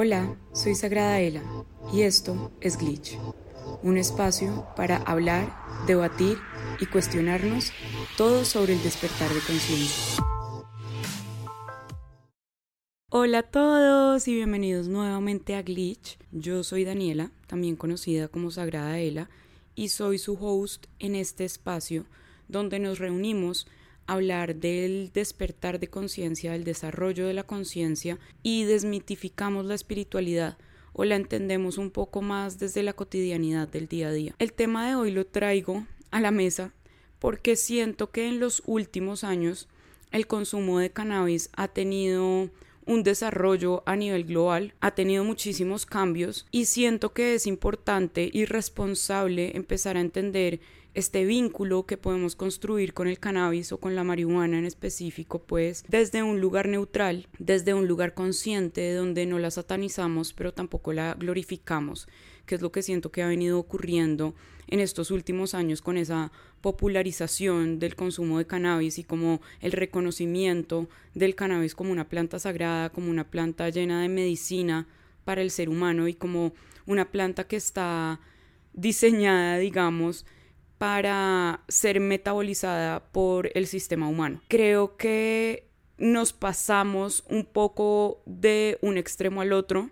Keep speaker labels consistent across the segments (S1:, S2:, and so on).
S1: Hola, soy Sagrada Ela y esto es Glitch, un espacio para hablar, debatir y cuestionarnos todo sobre el despertar de conciencia. Hola a todos y bienvenidos nuevamente a Glitch. Yo soy Daniela, también conocida como Sagrada Ela, y soy su host en este espacio donde nos reunimos hablar del despertar de conciencia, del desarrollo de la conciencia y desmitificamos la espiritualidad o la entendemos un poco más desde la cotidianidad del día a día. El tema de hoy lo traigo a la mesa porque siento que en los últimos años el consumo de cannabis ha tenido un desarrollo a nivel global, ha tenido muchísimos cambios y siento que es importante y responsable empezar a entender este vínculo que podemos construir con el cannabis o con la marihuana en específico, pues desde un lugar neutral, desde un lugar consciente donde no la satanizamos pero tampoco la glorificamos, que es lo que siento que ha venido ocurriendo en estos últimos años con esa popularización del consumo de cannabis y como el reconocimiento del cannabis como una planta sagrada, como una planta llena de medicina para el ser humano y como una planta que está diseñada, digamos, para ser metabolizada por el sistema humano. Creo que nos pasamos un poco de un extremo al otro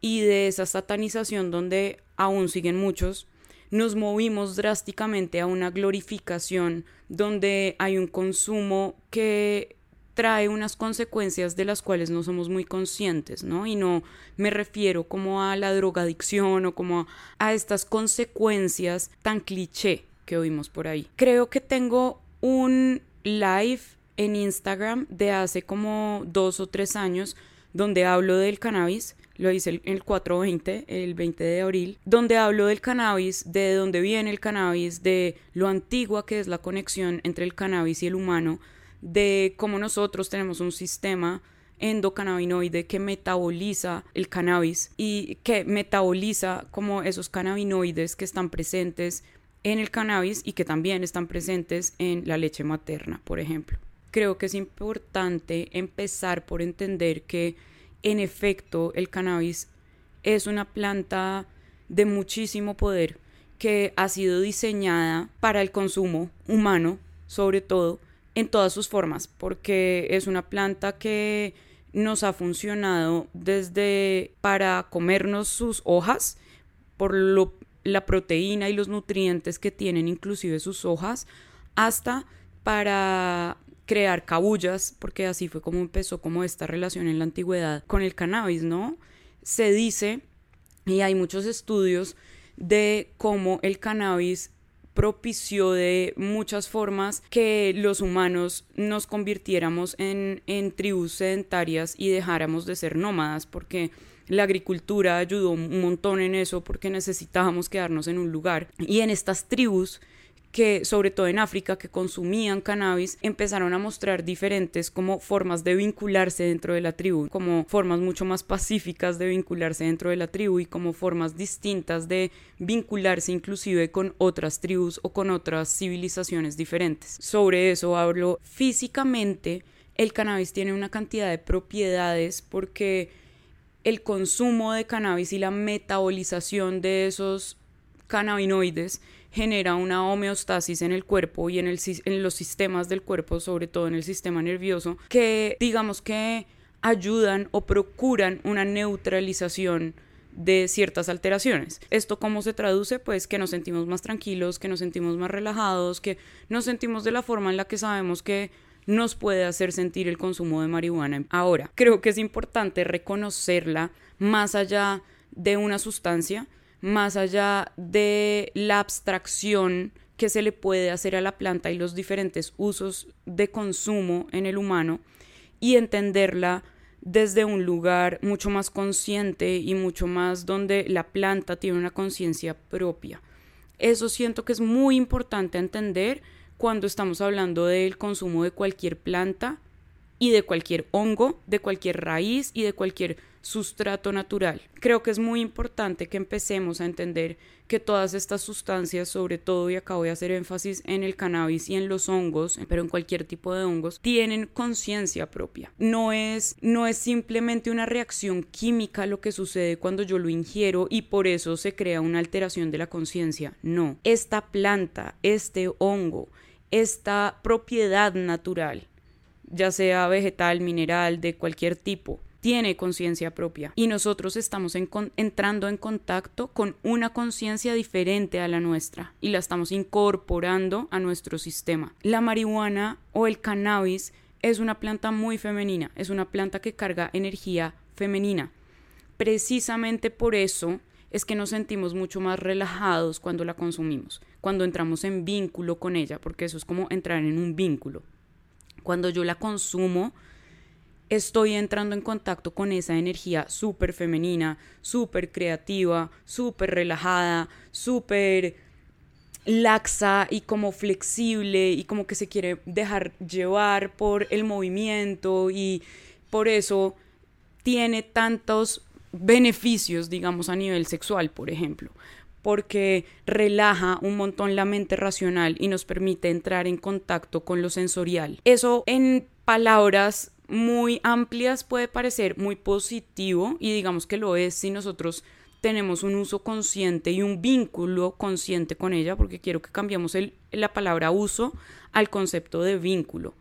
S1: y de esa satanización donde aún siguen muchos, nos movimos drásticamente a una glorificación donde hay un consumo que trae unas consecuencias de las cuales no somos muy conscientes, ¿no? Y no me refiero como a la drogadicción o como a, estas consecuencias tan cliché que oímos por ahí. Creo que tengo un live en Instagram de hace como dos o tres años donde hablo del cannabis, lo hice el 420, el 20 de abril, donde hablo del cannabis, de dónde viene el cannabis, de lo antigua que es la conexión entre el cannabis y el humano, de cómo nosotros tenemos un sistema endocannabinoide que metaboliza el cannabis y que metaboliza como esos cannabinoides que están presentes en el cannabis y que también están presentes en la leche materna, por ejemplo. Creo que es importante empezar por entender que en efecto el cannabis es una planta de muchísimo poder que ha sido diseñada para el consumo humano, sobre todo, en todas sus formas, porque es una planta que nos ha funcionado desde para comernos sus hojas, por lo la proteína y los nutrientes que tienen inclusive sus hojas, hasta para crear cabullas, porque así fue como empezó como esta relación en la antigüedad con el cannabis, ¿no? Se dice, y hay muchos estudios de cómo el cannabis propició de muchas formas que los humanos nos convirtiéramos en, en tribus sedentarias y dejáramos de ser nómadas, porque la agricultura ayudó un montón en eso porque necesitábamos quedarnos en un lugar. Y en estas tribus que sobre todo en África que consumían cannabis empezaron a mostrar diferentes como formas de vincularse dentro de la tribu, como formas mucho más pacíficas de vincularse dentro de la tribu y como formas distintas de vincularse inclusive con otras tribus o con otras civilizaciones diferentes. Sobre eso hablo físicamente el cannabis tiene una cantidad de propiedades porque el consumo de cannabis y la metabolización de esos cannabinoides genera una homeostasis en el cuerpo y en, los sistemas del cuerpo, sobre todo en el sistema nervioso, que digamos que ayudan o procuran una neutralización de ciertas alteraciones. ¿Esto cómo se traduce? Pues que nos sentimos más tranquilos, que nos sentimos más relajados, que nos sentimos de la forma en la que sabemos que nos puede hacer sentir el consumo de marihuana. Ahora, creo que es importante reconocerla más allá de una sustancia, más allá de la abstracción que se le puede hacer a la planta y los diferentes usos de consumo en el humano y entenderla desde un lugar mucho más consciente y mucho más donde la planta tiene una conciencia propia. Eso siento que es muy importante entender cuando estamos hablando del consumo de cualquier planta y de cualquier hongo, de cualquier raíz y de cualquier sustrato natural. Creo que es muy importante que empecemos a entender que todas estas sustancias, sobre todo, y acá voy a hacer énfasis en el cannabis y en los hongos, pero en cualquier tipo de hongos, tienen conciencia propia. No es, no es simplemente una reacción química lo que sucede cuando yo lo ingiero y por eso se crea una alteración de la conciencia. No, esta planta, este hongo, esta propiedad natural, ya sea vegetal, mineral, de cualquier tipo, tiene conciencia propia y nosotros estamos entrando en contacto con una conciencia diferente a la nuestra y la estamos incorporando a nuestro sistema. La marihuana o el cannabis es una planta muy femenina, es una planta que carga energía femenina. Precisamente por eso es que nos sentimos mucho más relajados cuando la consumimos, cuando entramos en vínculo con ella, porque eso es como entrar en un vínculo. Cuando yo la consumo, estoy entrando en contacto con esa energía súper femenina, súper creativa, súper relajada, súper laxa y como flexible y como que se quiere dejar llevar por el movimiento y por eso tiene tantos beneficios, digamos, a nivel sexual, por ejemplo, porque relaja un montón la mente racional y nos permite entrar en contacto con lo sensorial. Eso en palabras muy amplias puede parecer muy positivo y digamos que lo es si nosotros tenemos un uso consciente y un vínculo consciente con ella, porque quiero que cambiemos la palabra uso al concepto de vínculo,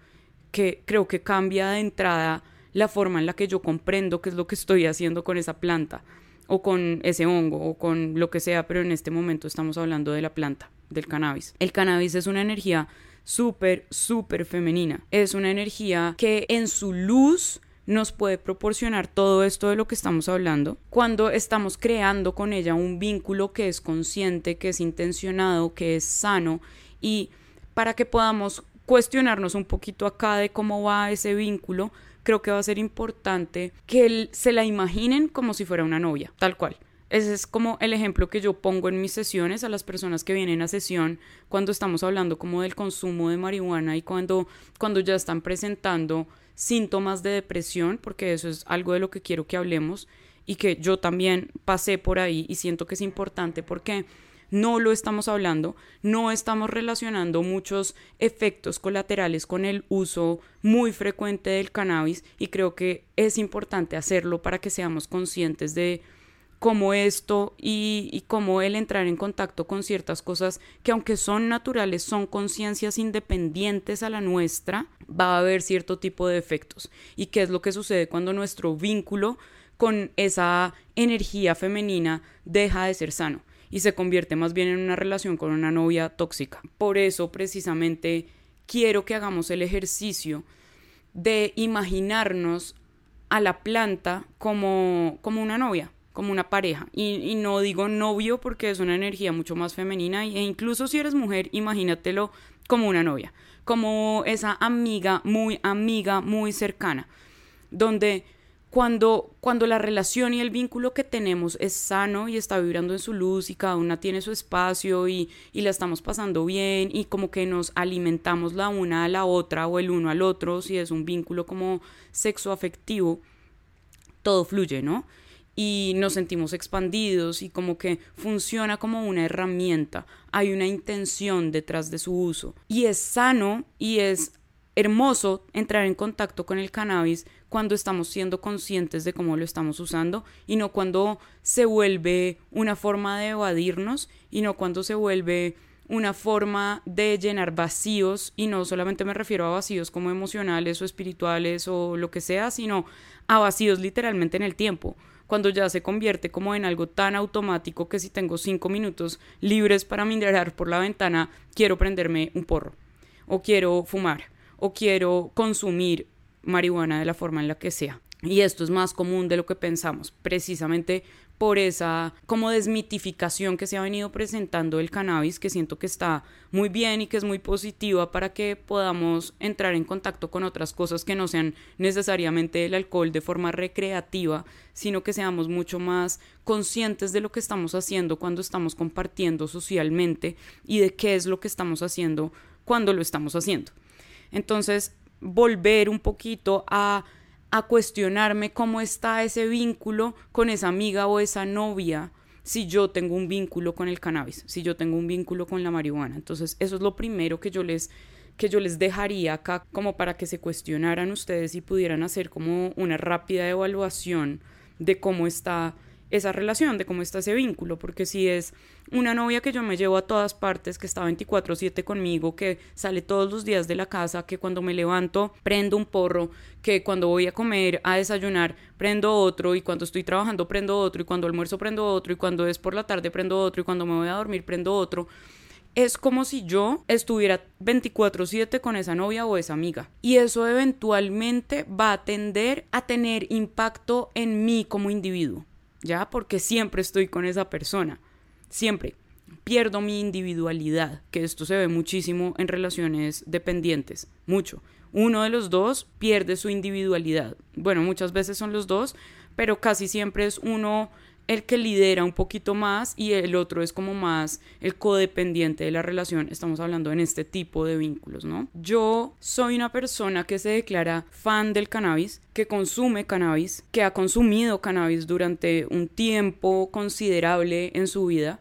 S1: que creo que cambia de entrada la forma en la que yo comprendo qué es lo que estoy haciendo con esa planta o con ese hongo o con lo que sea, pero en este momento estamos hablando de la planta, del cannabis. El cannabis es una energía súper, súper femenina. Es una energía que en su luz nos puede proporcionar todo esto de lo que estamos hablando cuando estamos creando con ella un vínculo que es consciente, que es intencionado, que es sano y para que podamos cuestionarnos un poquito acá de cómo va ese vínculo, creo que va a ser importante que se la imaginen como si fuera una novia, tal cual. Ese es como el ejemplo que yo pongo en mis sesiones a las personas que vienen a sesión cuando estamos hablando como del consumo de marihuana y cuando, cuando ya están presentando síntomas de depresión, porque eso es algo de lo que quiero que hablemos y que yo también pasé por ahí y siento que es importante porque no lo estamos hablando, no estamos relacionando muchos efectos colaterales con el uso muy frecuente del cannabis y creo que es importante hacerlo para que seamos conscientes de como esto y, y como el entrar en contacto con ciertas cosas que aunque son naturales, son conciencias independientes a la nuestra, va a haber cierto tipo de efectos. ¿Y qué es lo que sucede cuando nuestro vínculo con esa energía femenina deja de ser sano y se convierte más bien en una relación con una novia tóxica? Por eso precisamente quiero que hagamos el ejercicio de imaginarnos a la planta como, como una novia, como una pareja. Y, no digo novio porque es una energía mucho más femenina e incluso si eres mujer, imagínatelo como una novia, como esa amiga, muy amiga, muy cercana, donde cuando, cuando la relación y el vínculo que tenemos es sano y está vibrando en su luz y cada una tiene su espacio y, y la estamos pasando bien y como que nos alimentamos la una a la otra o el uno al otro, si es un vínculo como sexo afectivo, todo fluye, ¿no? y nos sentimos expandidos y como que funciona como una herramienta. Hay una intención detrás de su uso. Y es sano y es hermoso entrar en contacto con el cannabis cuando estamos siendo conscientes de cómo lo estamos usando y no cuando se vuelve una forma de evadirnos y no cuando se vuelve una forma de llenar vacíos. Y no solamente me refiero a vacíos como emocionales o espirituales o lo que sea, sino a vacíos literalmente en el tiempo. Cuando ya se convierte como en algo tan automático que si tengo cinco minutos libres para mirar por la ventana, quiero prenderme un porro, o quiero fumar, o quiero consumir marihuana de la forma en la que sea. Y esto es más común de lo que pensamos, precisamente por esa como desmitificación que se ha venido presentando el cannabis, que siento que está muy bien y que es muy positiva para que podamos entrar en contacto con otras cosas que no sean necesariamente el alcohol de forma recreativa, sino que seamos mucho más conscientes de lo que estamos haciendo cuando estamos compartiendo socialmente y de qué es lo que estamos haciendo cuando lo estamos haciendo. Entonces, volver un poquito a a cuestionarme cómo está ese vínculo con esa amiga o esa novia si yo tengo un vínculo con el cannabis, si yo tengo un vínculo con la marihuana. Entonces, eso es lo primero que yo les que yo les dejaría acá como para que se cuestionaran ustedes y pudieran hacer como una rápida evaluación de cómo está esa relación, de cómo está ese vínculo, porque si es una novia que yo me llevo a todas partes, que está 24/7 conmigo, que sale todos los días de la casa, que cuando me levanto prendo un porro, que cuando voy a comer, a desayunar, prendo otro, y cuando estoy trabajando prendo otro, y cuando almuerzo prendo otro, y cuando es por la tarde prendo otro, y cuando me voy a dormir prendo otro. Es como si yo estuviera 24/7 con esa novia o esa amiga. Y eso eventualmente va a tender a tener impacto en mí como individuo. ¿Ya? Porque siempre estoy con esa persona, siempre. Pierdo mi individualidad, que esto se ve muchísimo en relaciones dependientes, mucho. Uno de los dos pierde su individualidad. Bueno, muchas veces son los dos, pero casi siempre es uno el que lidera un poquito más y el otro es como más el codependiente de la relación. Estamos hablando en este tipo de vínculos, ¿no? Yo soy una persona que se declara fan del cannabis, que consume cannabis, que ha consumido cannabis durante un tiempo considerable en su vida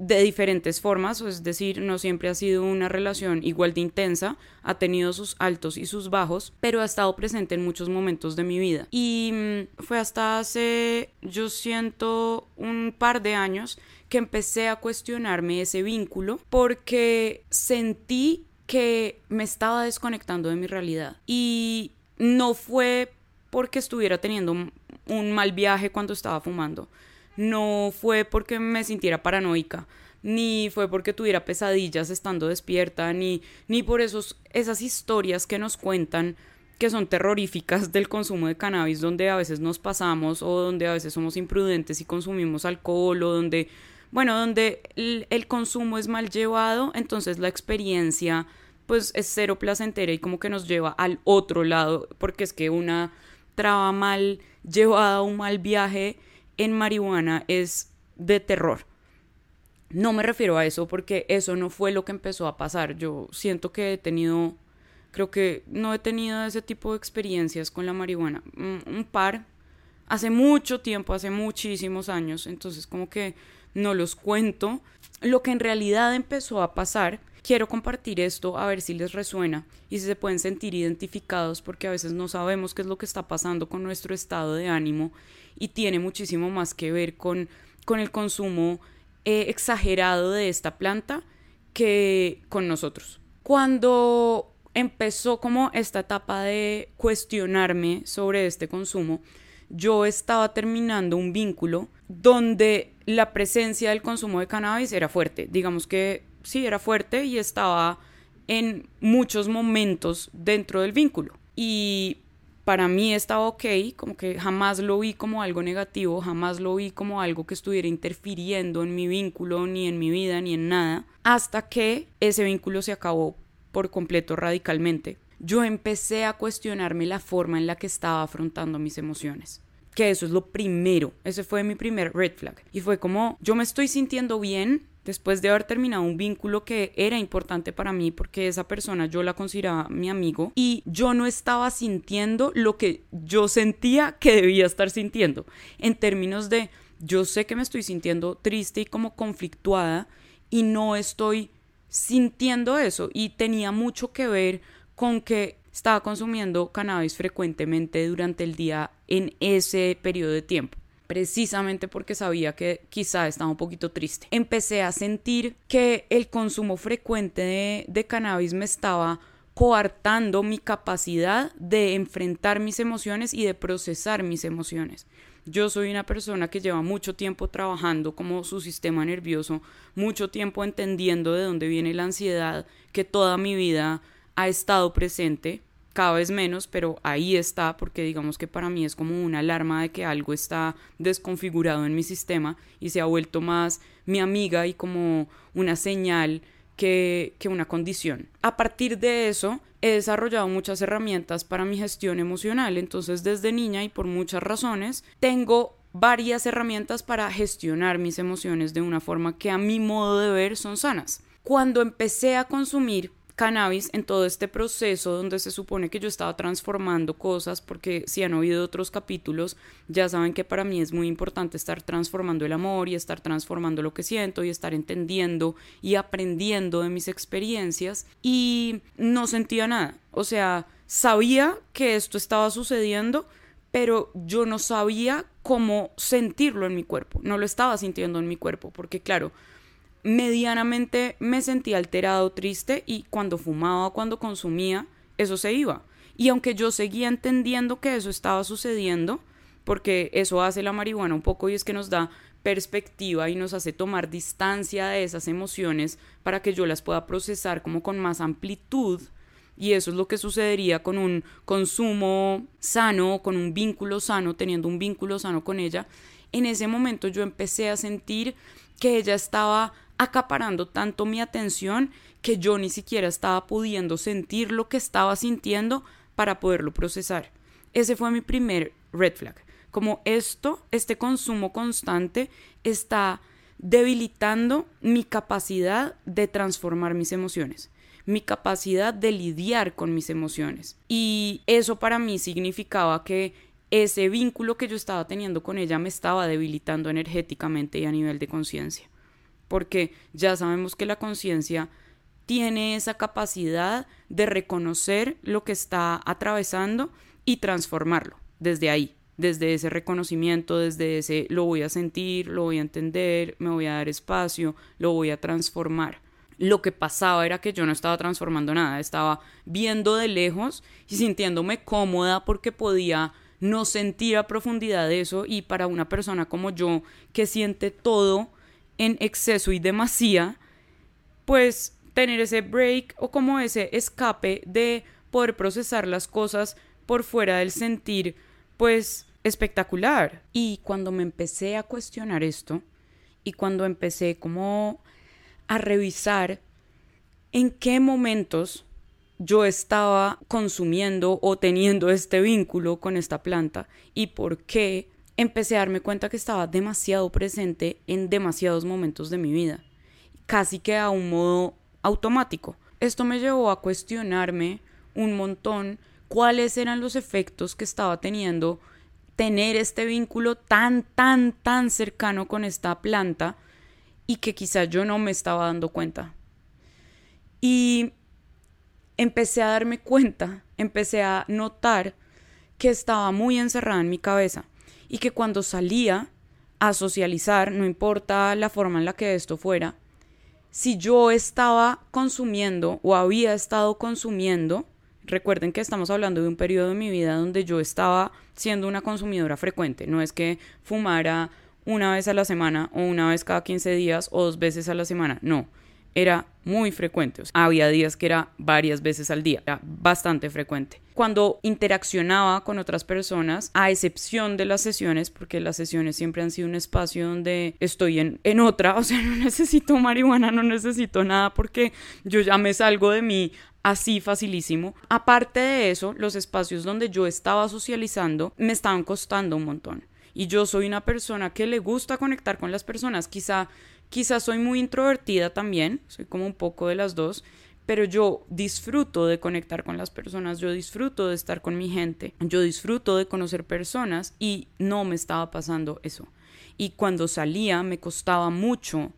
S1: de diferentes formas, es decir, no siempre ha sido una relación igual de intensa, ha tenido sus altos y sus bajos, pero ha estado presente en muchos momentos de mi vida. Y mm, fue hasta hace, yo siento, un par de años que empecé a cuestionarme ese vínculo porque sentí que me estaba desconectando de mi realidad. Y no fue porque estuviera teniendo un mal viaje cuando estaba fumando no fue porque me sintiera paranoica, ni fue porque tuviera pesadillas estando despierta, ni, ni por esos, esas historias que nos cuentan que son terroríficas del consumo de cannabis, donde a veces nos pasamos o donde a veces somos imprudentes y consumimos alcohol o donde, bueno, donde el, consumo es mal llevado, entonces la experiencia pues es cero placentera y como que nos lleva al otro lado, porque es que una traba mal llevada, un mal viaje, en marihuana es de terror. No me refiero a eso porque eso no fue lo que empezó a pasar. Yo siento que he tenido, creo que no he tenido ese tipo de experiencias con la marihuana. Un, par, hace mucho tiempo, hace muchísimos años, entonces como que no los cuento. Lo que en realidad empezó a pasar, quiero compartir esto a ver si les resuena y si se pueden sentir identificados porque a veces no sabemos qué es lo que está pasando con nuestro estado de ánimo y tiene muchísimo más que ver con, con el consumo eh, exagerado de esta planta que con nosotros. Cuando empezó como esta etapa de cuestionarme sobre este consumo, yo estaba terminando un vínculo donde la presencia del consumo de cannabis era fuerte. Digamos que sí, era fuerte y estaba en muchos momentos dentro del vínculo. Y para mí estaba ok, como que jamás lo vi como algo negativo, jamás lo vi como algo que estuviera interfiriendo en mi vínculo, ni en mi vida, ni en nada, hasta que ese vínculo se acabó por completo radicalmente. Yo empecé a cuestionarme la forma en la que estaba afrontando mis emociones que eso es lo primero, ese fue mi primer red flag. Y fue como, yo me estoy sintiendo bien, después de haber terminado un vínculo que era importante para mí porque esa persona yo la consideraba mi amigo y yo no estaba sintiendo lo que yo sentía que debía estar sintiendo. En términos de yo sé que me estoy sintiendo triste y como conflictuada y no estoy sintiendo eso y tenía mucho que ver con que estaba consumiendo cannabis frecuentemente durante el día en ese periodo de tiempo precisamente porque sabía que quizá estaba un poquito triste. Empecé a sentir que el consumo frecuente de, cannabis me estaba coartando mi capacidad de enfrentar mis emociones y de procesar mis emociones. Yo soy una persona que lleva mucho tiempo trabajando como su sistema nervioso, mucho tiempo entendiendo de dónde viene la ansiedad, que toda mi vida ha estado presente cada vez menos, pero ahí está porque digamos que para mí es como una alarma de que algo está desconfigurado en mi sistema y se ha vuelto más mi amiga y como una señal que, que una condición. A partir de eso he desarrollado muchas herramientas para mi gestión emocional, entonces desde niña y por muchas razones tengo varias herramientas para gestionar mis emociones de una forma que a mi modo de ver son sanas. Cuando empecé a consumir cannabis en todo este proceso donde se supone que yo estaba transformando cosas, porque si han oído otros capítulos, ya saben que para mí es muy importante estar transformando el amor y estar transformando lo que siento y estar entendiendo y aprendiendo de mis experiencias y no sentía nada. O sea, sabía que esto estaba sucediendo, pero yo no sabía cómo sentirlo en mi cuerpo, no lo estaba sintiendo en mi cuerpo, porque claro, medianamente me sentía alterado, triste y cuando fumaba cuando consumía, eso se iba. Y aunque yo seguía entendiendo que eso estaba sucediendo, porque eso hace la marihuana un poco y es que nos da perspectiva y nos hace tomar distancia de esas emociones para que yo las pueda procesar como con más amplitud. Y eso es lo que sucedería con un consumo sano, con un vínculo sano, teniendo un vínculo sano con ella. En ese momento yo empecé a sentir que ella estaba acaparando tanto mi atención que yo ni siquiera estaba pudiendo sentir lo que estaba sintiendo para poderlo procesar. Ese fue mi primer red flag. Como esto, este consumo constante está debilitando mi capacidad de transformar mis emociones, mi capacidad de lidiar con mis emociones. Y eso para mí significaba que ese vínculo que yo estaba teniendo con ella me estaba debilitando energéticamente y a nivel de conciencia porque ya sabemos que la conciencia tiene esa capacidad de reconocer lo que está atravesando y transformarlo desde ahí, desde ese reconocimiento, desde ese lo voy a sentir, lo voy a entender, me voy a dar espacio, lo voy a transformar. Lo que pasaba era que yo no estaba transformando nada, estaba viendo de lejos y sintiéndome cómoda porque podía no sentir a profundidad eso y para una persona como yo que siente todo, en exceso y demasía, pues tener ese break o como ese escape de poder procesar las cosas por fuera del sentir, pues espectacular. Y cuando me empecé a cuestionar esto y cuando empecé como a revisar en qué momentos yo estaba consumiendo o teniendo este vínculo con esta planta y por qué empecé a darme cuenta que estaba demasiado presente en demasiados momentos de mi vida, casi que a un modo automático. Esto me llevó a cuestionarme un montón cuáles eran los efectos que estaba teniendo tener este vínculo tan, tan, tan cercano con esta planta y que quizá yo no me estaba dando cuenta. Y empecé a darme cuenta, empecé a notar que estaba muy encerrada en mi cabeza y que cuando salía a socializar, no importa la forma en la que esto fuera, si yo estaba consumiendo o había estado consumiendo, recuerden que estamos hablando de un periodo de mi vida donde yo estaba siendo una consumidora frecuente, no es que fumara una vez a la semana o una vez cada 15 días o dos veces a la semana, no, era muy frecuente. había días que era varias veces al día, era bastante frecuente. Cuando interaccionaba con otras personas, a excepción de las sesiones, porque las sesiones siempre han sido un espacio donde estoy en, en otra, o sea, no necesito marihuana, no necesito nada porque yo ya me salgo de mí así facilísimo. Aparte de eso, los espacios donde yo estaba socializando me estaban costando un montón. Y yo soy una persona que le gusta conectar con las personas, quizá Quizás soy muy introvertida también, soy como un poco de las dos, pero yo disfruto de conectar con las personas, yo disfruto de estar con mi gente, yo disfruto de conocer personas y no me estaba pasando eso. Y cuando salía me costaba mucho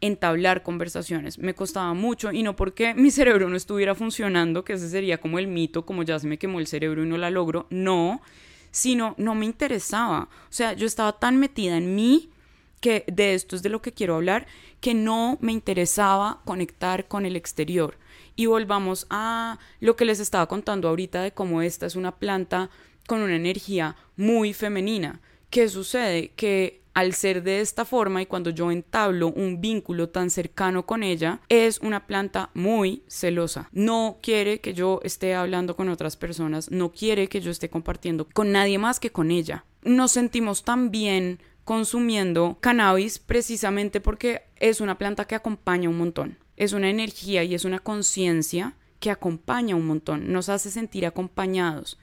S1: entablar conversaciones, me costaba mucho y no porque mi cerebro no estuviera funcionando, que ese sería como el mito, como ya se me quemó el cerebro y no la logro, no, sino no me interesaba. O sea, yo estaba tan metida en mí que de esto es de lo que quiero hablar, que no me interesaba conectar con el exterior. Y volvamos a lo que les estaba contando ahorita de cómo esta es una planta con una energía muy femenina. ¿Qué sucede? Que al ser de esta forma y cuando yo entablo un vínculo tan cercano con ella, es una planta muy celosa. No quiere que yo esté hablando con otras personas, no quiere que yo esté compartiendo con nadie más que con ella. Nos sentimos tan bien consumiendo cannabis precisamente porque es una planta que acompaña un montón. Es una energía y es una conciencia que acompaña un montón, nos hace sentir acompañados,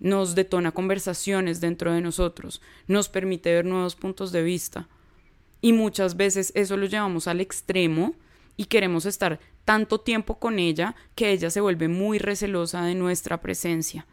S1: nos detona conversaciones dentro de nosotros, nos permite ver nuevos puntos de vista. Y muchas veces eso lo llevamos al extremo y queremos estar tanto tiempo con ella que ella se vuelve muy recelosa de nuestra presencia.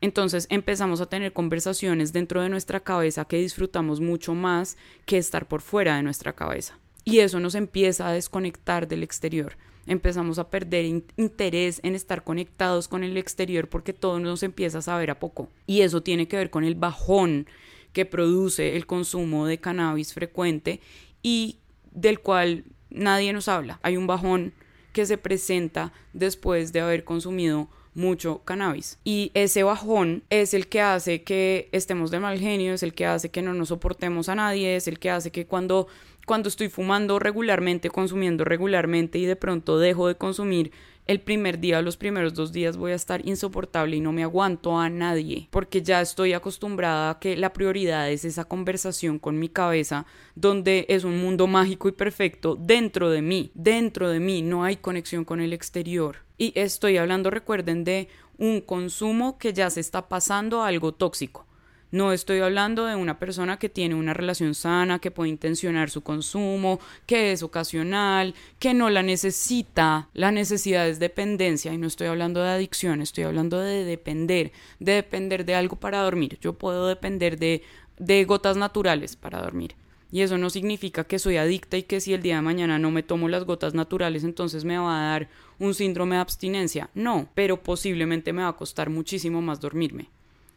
S1: Entonces empezamos a tener conversaciones dentro de nuestra cabeza que disfrutamos mucho más que estar por fuera de nuestra cabeza. Y eso nos empieza a desconectar del exterior. Empezamos a perder interés en estar conectados con el exterior porque todo nos empieza a saber a poco. Y eso tiene que ver con el bajón que produce el consumo de cannabis frecuente y del cual nadie nos habla. Hay un bajón que se presenta después de haber consumido mucho cannabis. Y ese bajón es el que hace que estemos de mal genio, es el que hace que no nos soportemos a nadie, es el que hace que cuando, cuando estoy fumando regularmente, consumiendo regularmente y de pronto dejo de consumir, el primer día, los primeros dos días voy a estar insoportable y no me aguanto a nadie, porque ya estoy acostumbrada a que la prioridad es esa conversación con mi cabeza, donde es un mundo mágico y perfecto dentro de mí, dentro de mí, no hay conexión con el exterior. Y estoy hablando, recuerden, de un consumo que ya se está pasando a algo tóxico. No estoy hablando de una persona que tiene una relación sana, que puede intencionar su consumo, que es ocasional, que no la necesita. La necesidad es dependencia y no estoy hablando de adicción, estoy hablando de depender, de depender de algo para dormir. Yo puedo depender de, de gotas naturales para dormir. Y eso no significa que soy adicta y que si el día de mañana no me tomo las gotas naturales entonces me va a dar un síndrome de abstinencia. No, pero posiblemente me va a costar muchísimo más dormirme.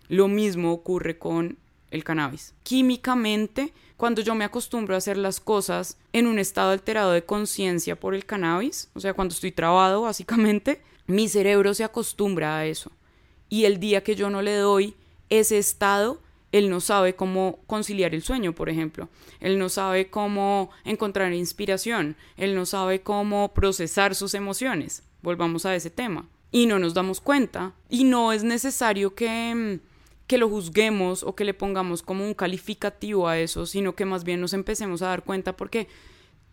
S1: Lo mismo ocurre con el cannabis. Químicamente, cuando yo me acostumbro a hacer las cosas en un estado alterado de conciencia por el cannabis, o sea, cuando estoy trabado básicamente, mi cerebro se acostumbra a eso. Y el día que yo no le doy ese estado, él no sabe cómo conciliar el sueño, por ejemplo. Él no sabe cómo encontrar inspiración. Él no sabe cómo procesar sus emociones. Volvamos a ese tema. Y no nos damos cuenta. Y no es necesario que mm, que lo juzguemos o que le pongamos como un calificativo a eso, sino que más bien nos empecemos a dar cuenta porque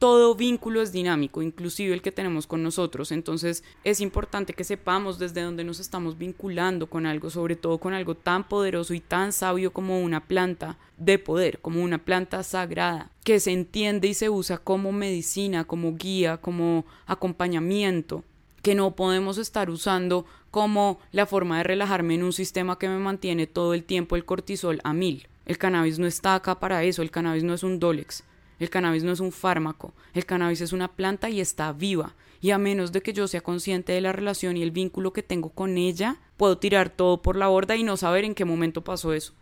S1: todo vínculo es dinámico, inclusive el que tenemos con nosotros. Entonces es importante que sepamos desde dónde nos estamos vinculando con algo, sobre todo con algo tan poderoso y tan sabio como una planta de poder, como una planta sagrada, que se entiende y se usa como medicina, como guía, como acompañamiento que no podemos estar usando como la forma de relajarme en un sistema que me mantiene todo el tiempo el cortisol a mil. El cannabis no está acá para eso, el cannabis no es un Dolex, el cannabis no es un fármaco, el cannabis es una planta y está viva. Y a menos de que yo sea consciente de la relación y el vínculo que tengo con ella, puedo tirar todo por la borda y no saber en qué momento pasó eso.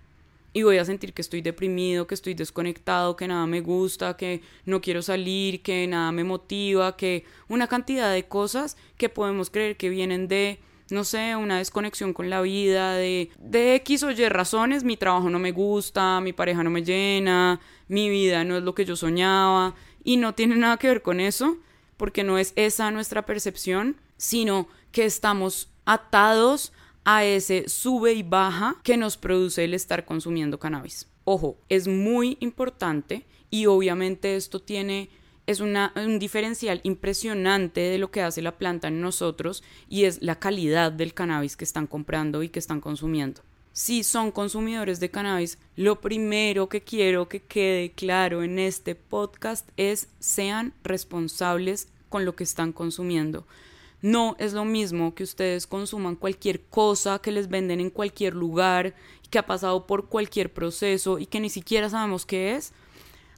S1: Y voy a sentir que estoy deprimido, que estoy desconectado, que nada me gusta, que no quiero salir, que nada me motiva, que una cantidad de cosas que podemos creer que vienen de, no sé, una desconexión con la vida, de, de X o Y razones, mi trabajo no me gusta, mi pareja no me llena, mi vida no es lo que yo soñaba, y no tiene nada que ver con eso, porque no es esa nuestra percepción, sino que estamos atados a ese sube y baja que nos produce el estar consumiendo cannabis. Ojo, es muy importante y obviamente esto tiene es una, un diferencial impresionante de lo que hace la planta en nosotros y es la calidad del cannabis que están comprando y que están consumiendo. Si son consumidores de cannabis, lo primero que quiero que quede claro en este podcast es sean responsables con lo que están consumiendo. No es lo mismo que ustedes consuman cualquier cosa que les venden en cualquier lugar, que ha pasado por cualquier proceso y que ni siquiera sabemos qué es,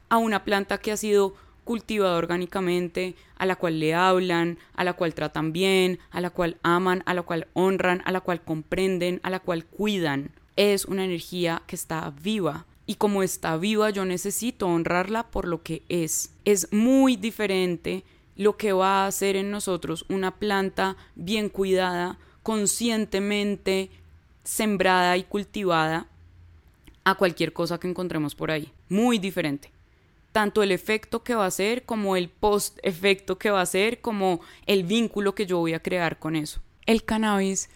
S1: a una planta que ha sido cultivada orgánicamente, a la cual le hablan, a la cual tratan bien, a la cual aman, a la cual honran, a la cual comprenden, a la cual cuidan. Es una energía que está viva. Y como está viva, yo necesito honrarla por lo que es. Es muy diferente lo que va a hacer en nosotros una planta bien cuidada, conscientemente sembrada y cultivada a cualquier cosa que encontremos por ahí. Muy diferente. Tanto el efecto que va a hacer como el post-efecto que va a ser, como el vínculo que yo voy a crear con eso. El cannabis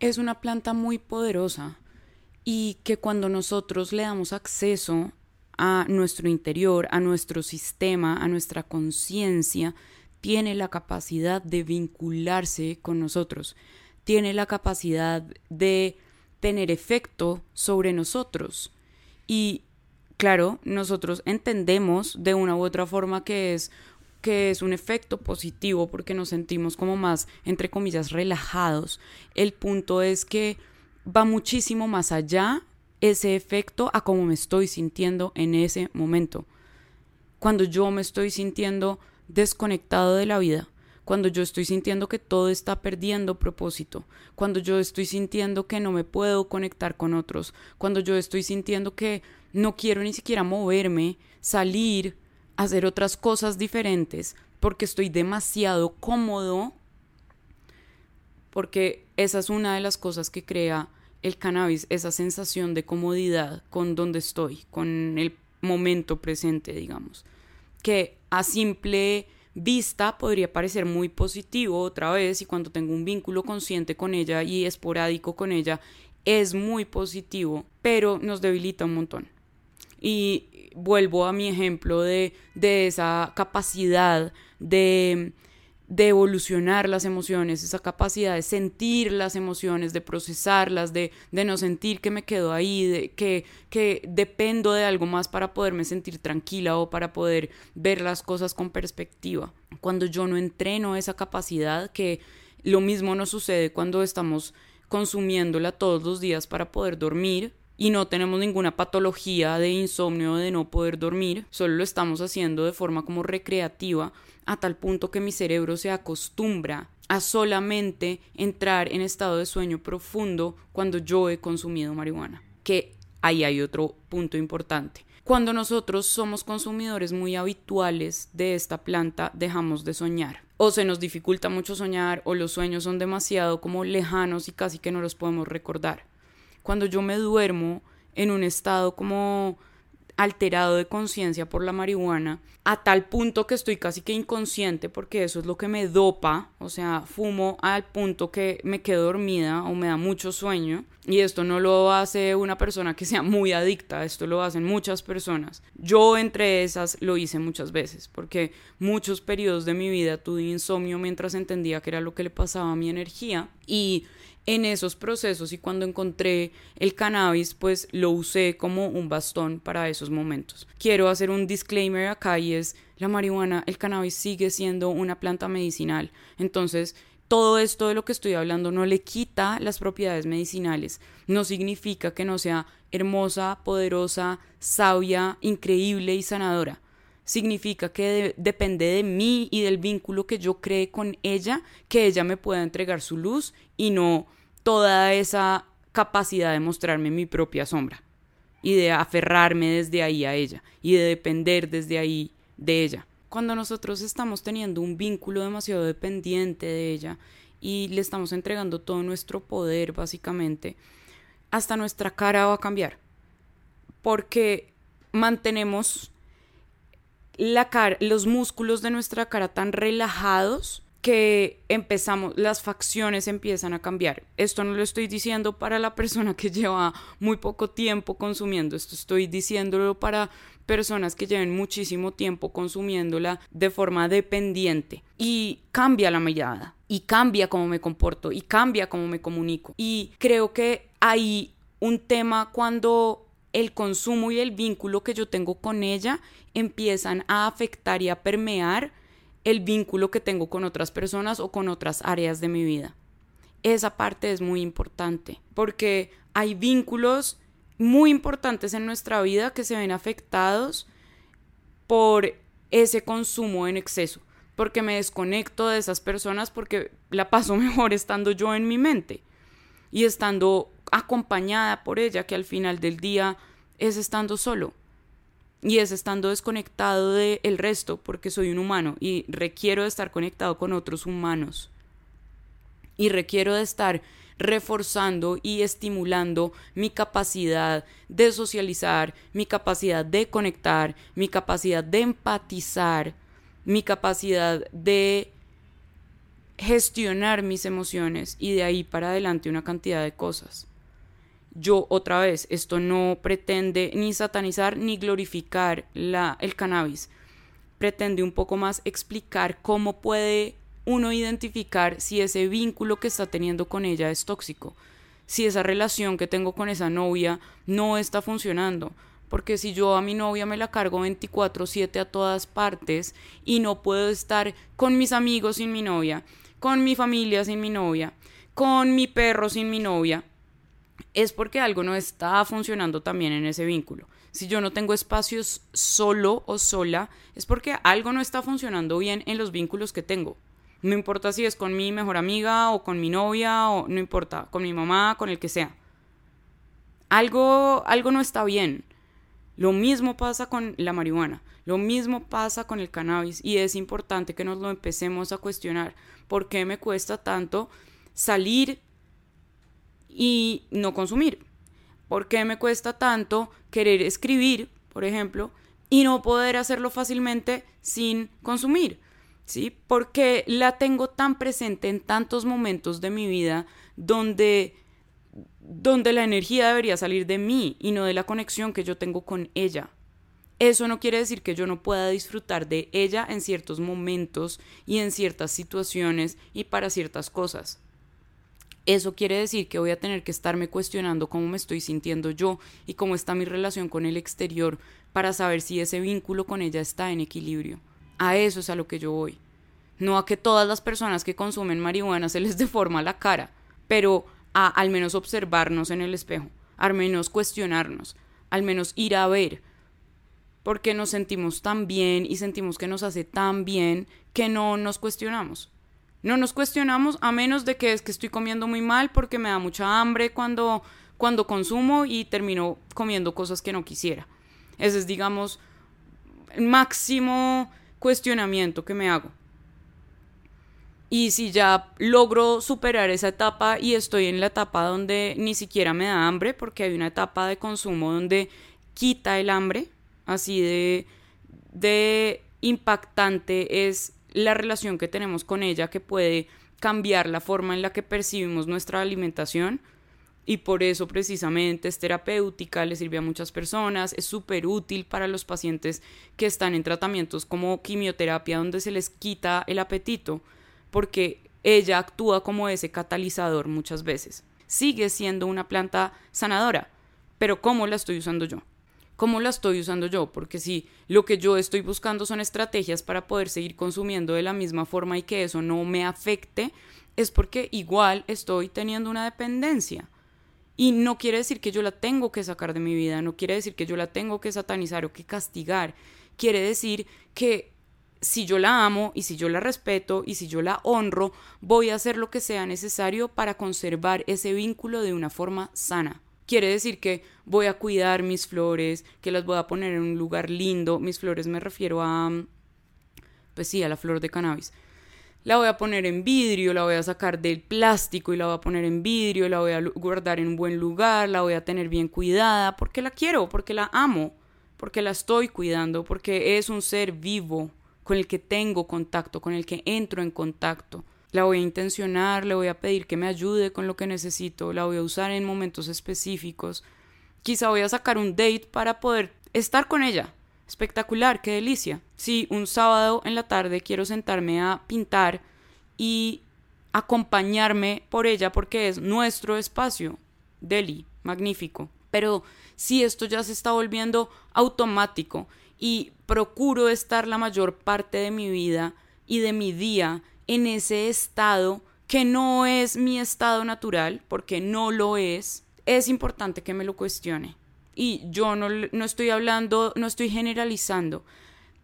S1: es una planta muy poderosa y que cuando nosotros le damos acceso a nuestro interior, a nuestro sistema, a nuestra conciencia, tiene la capacidad de vincularse con nosotros, tiene la capacidad de tener efecto sobre nosotros. Y claro, nosotros entendemos de una u otra forma que es que es un efecto positivo porque nos sentimos como más, entre comillas, relajados. El punto es que va muchísimo más allá ese efecto a cómo me estoy sintiendo en ese momento. Cuando yo me estoy sintiendo desconectado de la vida, cuando yo estoy sintiendo que todo está perdiendo propósito, cuando yo estoy sintiendo que no me puedo conectar con otros, cuando yo estoy sintiendo que no quiero ni siquiera moverme, salir, hacer otras cosas diferentes, porque estoy demasiado cómodo, porque esa es una de las cosas que crea el cannabis, esa sensación de comodidad con donde estoy, con el momento presente, digamos, que a simple vista podría parecer muy positivo otra vez y cuando tengo un vínculo consciente con ella y esporádico con ella es muy positivo, pero nos debilita un montón. Y vuelvo a mi ejemplo de, de esa capacidad de de evolucionar las emociones, esa capacidad de sentir las emociones, de procesarlas, de, de no sentir que me quedo ahí, de que, que dependo de algo más para poderme sentir tranquila o para poder ver las cosas con perspectiva. Cuando yo no entreno esa capacidad, que lo mismo nos sucede cuando estamos consumiéndola todos los días para poder dormir, y no tenemos ninguna patología de insomnio de no poder dormir, solo lo estamos haciendo de forma como recreativa a tal punto que mi cerebro se acostumbra a solamente entrar en estado de sueño profundo cuando yo he consumido marihuana. Que ahí hay otro punto importante. Cuando nosotros somos consumidores muy habituales de esta planta, dejamos de soñar. O se nos dificulta mucho soñar, o los sueños son demasiado como lejanos y casi que no los podemos recordar. Cuando yo me duermo en un estado como alterado de conciencia por la marihuana, a tal punto que estoy casi que inconsciente porque eso es lo que me dopa, o sea, fumo al punto que me quedo dormida o me da mucho sueño y esto no lo hace una persona que sea muy adicta, esto lo hacen muchas personas. Yo entre esas lo hice muchas veces porque muchos periodos de mi vida tuve insomnio mientras entendía que era lo que le pasaba a mi energía y en esos procesos y cuando encontré el cannabis, pues lo usé como un bastón para esos momentos. Quiero hacer un disclaimer acá y es, la marihuana, el cannabis sigue siendo una planta medicinal. Entonces, todo esto de lo que estoy hablando no le quita las propiedades medicinales. No significa que no sea hermosa, poderosa, sabia, increíble y sanadora. Significa que depende de mí y del vínculo que yo cree con ella, que ella me pueda entregar su luz y no toda esa capacidad de mostrarme mi propia sombra y de aferrarme desde ahí a ella y de depender desde ahí de ella. Cuando nosotros estamos teniendo un vínculo demasiado dependiente de ella y le estamos entregando todo nuestro poder básicamente, hasta nuestra cara va a cambiar. Porque mantenemos la cara, los músculos de nuestra cara tan relajados que empezamos, las facciones empiezan a cambiar. Esto no lo estoy diciendo para la persona que lleva muy poco tiempo consumiendo, esto estoy diciéndolo para personas que lleven muchísimo tiempo consumiéndola de forma dependiente. Y cambia la mirada, y cambia cómo me comporto, y cambia cómo me comunico. Y creo que hay un tema cuando el consumo y el vínculo que yo tengo con ella empiezan a afectar y a permear el vínculo que tengo con otras personas o con otras áreas de mi vida. Esa parte es muy importante porque hay vínculos muy importantes en nuestra vida que se ven afectados por ese consumo en exceso, porque me desconecto de esas personas porque la paso mejor estando yo en mi mente y estando acompañada por ella, que al final del día es estando solo y es estando desconectado del el resto porque soy un humano y requiero de estar conectado con otros humanos. Y requiero de estar reforzando y estimulando mi capacidad de socializar, mi capacidad de conectar, mi capacidad de empatizar, mi capacidad de gestionar mis emociones y de ahí para adelante una cantidad de cosas yo otra vez, esto no pretende ni satanizar ni glorificar la, el cannabis, pretende un poco más explicar cómo puede uno identificar si ese vínculo que está teniendo con ella es tóxico, si esa relación que tengo con esa novia no está funcionando, Porque si yo a mi novia me la cargo 24/7 a todas partes y no puedo estar con mis amigos sin mi novia, con mi familia sin mi novia, con mi perro sin mi novia, es porque algo no está funcionando también en ese vínculo. Si yo no tengo espacios solo o sola, es porque algo no está funcionando bien en los vínculos que tengo. No importa si es con mi mejor amiga o con mi novia o no importa, con mi mamá, con el que sea. Algo, algo no está bien. Lo mismo pasa con la marihuana, lo mismo pasa con el cannabis y es importante que nos lo empecemos a cuestionar. ¿Por qué me cuesta tanto salir y no consumir? ¿Por qué me cuesta tanto querer escribir, por ejemplo, y no poder hacerlo fácilmente sin consumir? ¿Sí? Porque la tengo tan presente en tantos momentos de mi vida donde donde la energía debería salir de mí y no de la conexión que yo tengo con ella. Eso no quiere decir que yo no pueda disfrutar de ella en ciertos momentos y en ciertas situaciones y para ciertas cosas. Eso quiere decir que voy a tener que estarme cuestionando cómo me estoy sintiendo yo y cómo está mi relación con el exterior para saber si ese vínculo con ella está en equilibrio. A eso es a lo que yo voy. No a que todas las personas que consumen marihuana se les deforma la cara, pero a al menos observarnos en el espejo, al menos cuestionarnos, al menos ir a ver, porque nos sentimos tan bien y sentimos que nos hace tan bien que no nos cuestionamos. No nos cuestionamos a menos de que es que estoy comiendo muy mal porque me da mucha hambre cuando, cuando consumo y termino comiendo cosas que no quisiera. Ese es, digamos, el máximo cuestionamiento que me hago. Y si ya logro superar esa etapa y estoy en la etapa donde ni siquiera me da hambre, porque hay una etapa de consumo donde quita el hambre, así de, de impactante es la relación que tenemos con ella que puede cambiar la forma en la que percibimos nuestra alimentación y por eso precisamente es terapéutica, le sirve a muchas personas, es súper útil para los pacientes que están en tratamientos como quimioterapia donde se les quita el apetito porque ella actúa como ese catalizador muchas veces. Sigue siendo una planta sanadora, pero ¿cómo la estoy usando yo? ¿Cómo la estoy usando yo? Porque si lo que yo estoy buscando son estrategias para poder seguir consumiendo de la misma forma y que eso no me afecte, es porque igual estoy teniendo una dependencia. Y no quiere decir que yo la tengo que sacar de mi vida, no quiere decir que yo la tengo que satanizar o que castigar. Quiere decir que si yo la amo y si yo la respeto y si yo la honro, voy a hacer lo que sea necesario para conservar ese vínculo de una forma sana. Quiere decir que voy a cuidar mis flores, que las voy a poner en un lugar lindo. Mis flores me refiero a, pues sí, a la flor de cannabis. La voy a poner en vidrio, la voy a sacar del plástico y la voy a poner en vidrio, la voy a guardar en un buen lugar, la voy a tener bien cuidada, porque la quiero, porque la amo, porque la estoy cuidando, porque es un ser vivo con el que tengo contacto, con el que entro en contacto. La voy a intencionar, le voy a pedir que me ayude con lo que necesito, la voy a usar en momentos específicos. Quizá voy a sacar un date para poder estar con ella. Espectacular, qué delicia. Si un sábado en la tarde quiero sentarme a pintar y acompañarme por ella porque es nuestro espacio. Deli, magnífico. Pero si esto ya se está volviendo automático y procuro estar la mayor parte de mi vida y de mi día en ese estado que no es mi estado natural, porque no lo es, es importante que me lo cuestione. Y yo no, no estoy hablando, no estoy generalizando.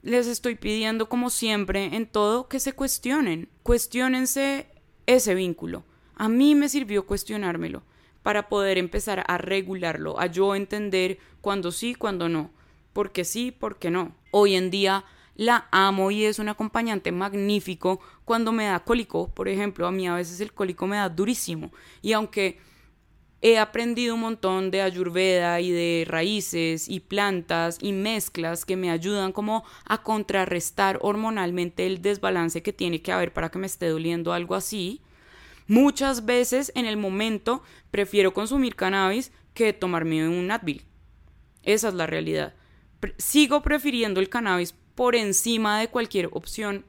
S1: Les estoy pidiendo, como siempre, en todo, que se cuestionen. Cuestiónense ese vínculo. A mí me sirvió cuestionármelo para poder empezar a regularlo, a yo entender cuándo sí, cuándo no porque sí, porque no. Hoy en día la amo y es un acompañante magnífico cuando me da cólico, por ejemplo, a mí a veces el cólico me da durísimo y aunque he aprendido un montón de ayurveda y de raíces y plantas y mezclas que me ayudan como a contrarrestar hormonalmente el desbalance que tiene que haber para que me esté doliendo algo así. Muchas veces en el momento prefiero consumir cannabis que tomarme un Advil. Esa es la realidad sigo prefiriendo el cannabis por encima de cualquier opción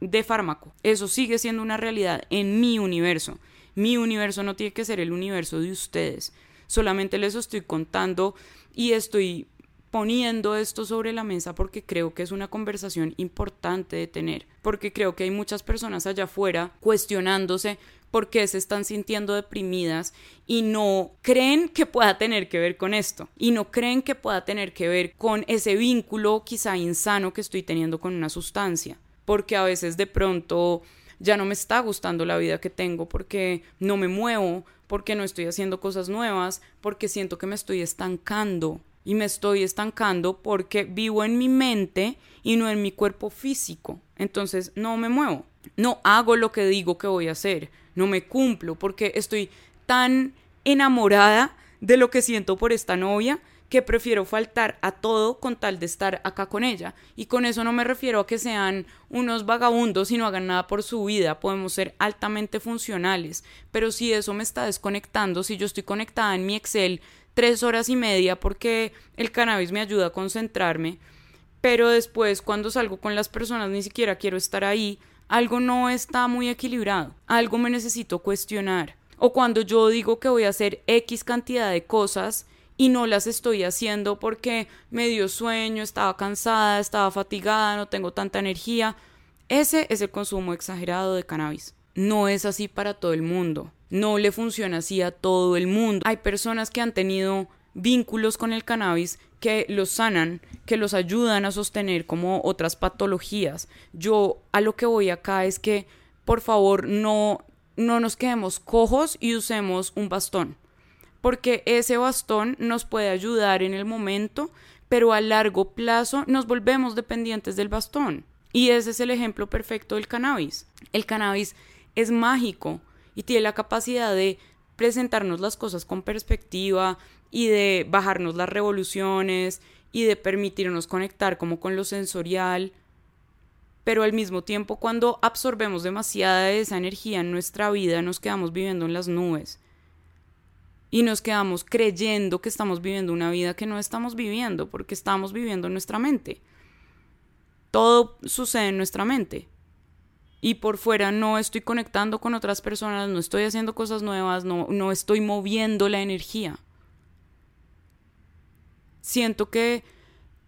S1: de fármaco. Eso sigue siendo una realidad en mi universo. Mi universo no tiene que ser el universo de ustedes. Solamente les estoy contando y estoy poniendo esto sobre la mesa porque creo que es una conversación importante de tener, porque creo que hay muchas personas allá afuera cuestionándose por qué se están sintiendo deprimidas y no creen que pueda tener que ver con esto y no creen que pueda tener que ver con ese vínculo quizá insano que estoy teniendo con una sustancia, porque a veces de pronto ya no me está gustando la vida que tengo porque no me muevo, porque no estoy haciendo cosas nuevas, porque siento que me estoy estancando y me estoy estancando porque vivo en mi mente y no en mi cuerpo físico. Entonces no me muevo, no hago lo que digo que voy a hacer, no me cumplo porque estoy tan enamorada de lo que siento por esta novia que prefiero faltar a todo con tal de estar acá con ella. Y con eso no me refiero a que sean unos vagabundos y no hagan nada por su vida. Podemos ser altamente funcionales. Pero si eso me está desconectando, si yo estoy conectada en mi Excel tres horas y media porque el cannabis me ayuda a concentrarme, pero después cuando salgo con las personas ni siquiera quiero estar ahí, algo no está muy equilibrado, algo me necesito cuestionar. O cuando yo digo que voy a hacer X cantidad de cosas y no las estoy haciendo porque me dio sueño, estaba cansada, estaba fatigada, no tengo tanta energía. Ese es el consumo exagerado de cannabis. No es así para todo el mundo no le funciona así a todo el mundo. Hay personas que han tenido vínculos con el cannabis que los sanan, que los ayudan a sostener como otras patologías. Yo a lo que voy acá es que por favor no no nos quedemos cojos y usemos un bastón, porque ese bastón nos puede ayudar en el momento, pero a largo plazo nos volvemos dependientes del bastón. Y ese es el ejemplo perfecto del cannabis. El cannabis es mágico, y tiene la capacidad de presentarnos las cosas con perspectiva y de bajarnos las revoluciones y de permitirnos conectar como con lo sensorial. Pero al mismo tiempo cuando absorbemos demasiada de esa energía en nuestra vida nos quedamos viviendo en las nubes y nos quedamos creyendo que estamos viviendo una vida que no estamos viviendo porque estamos viviendo en nuestra mente. Todo sucede en nuestra mente y por fuera no estoy conectando con otras personas, no estoy haciendo cosas nuevas, no, no estoy moviendo la energía. Siento que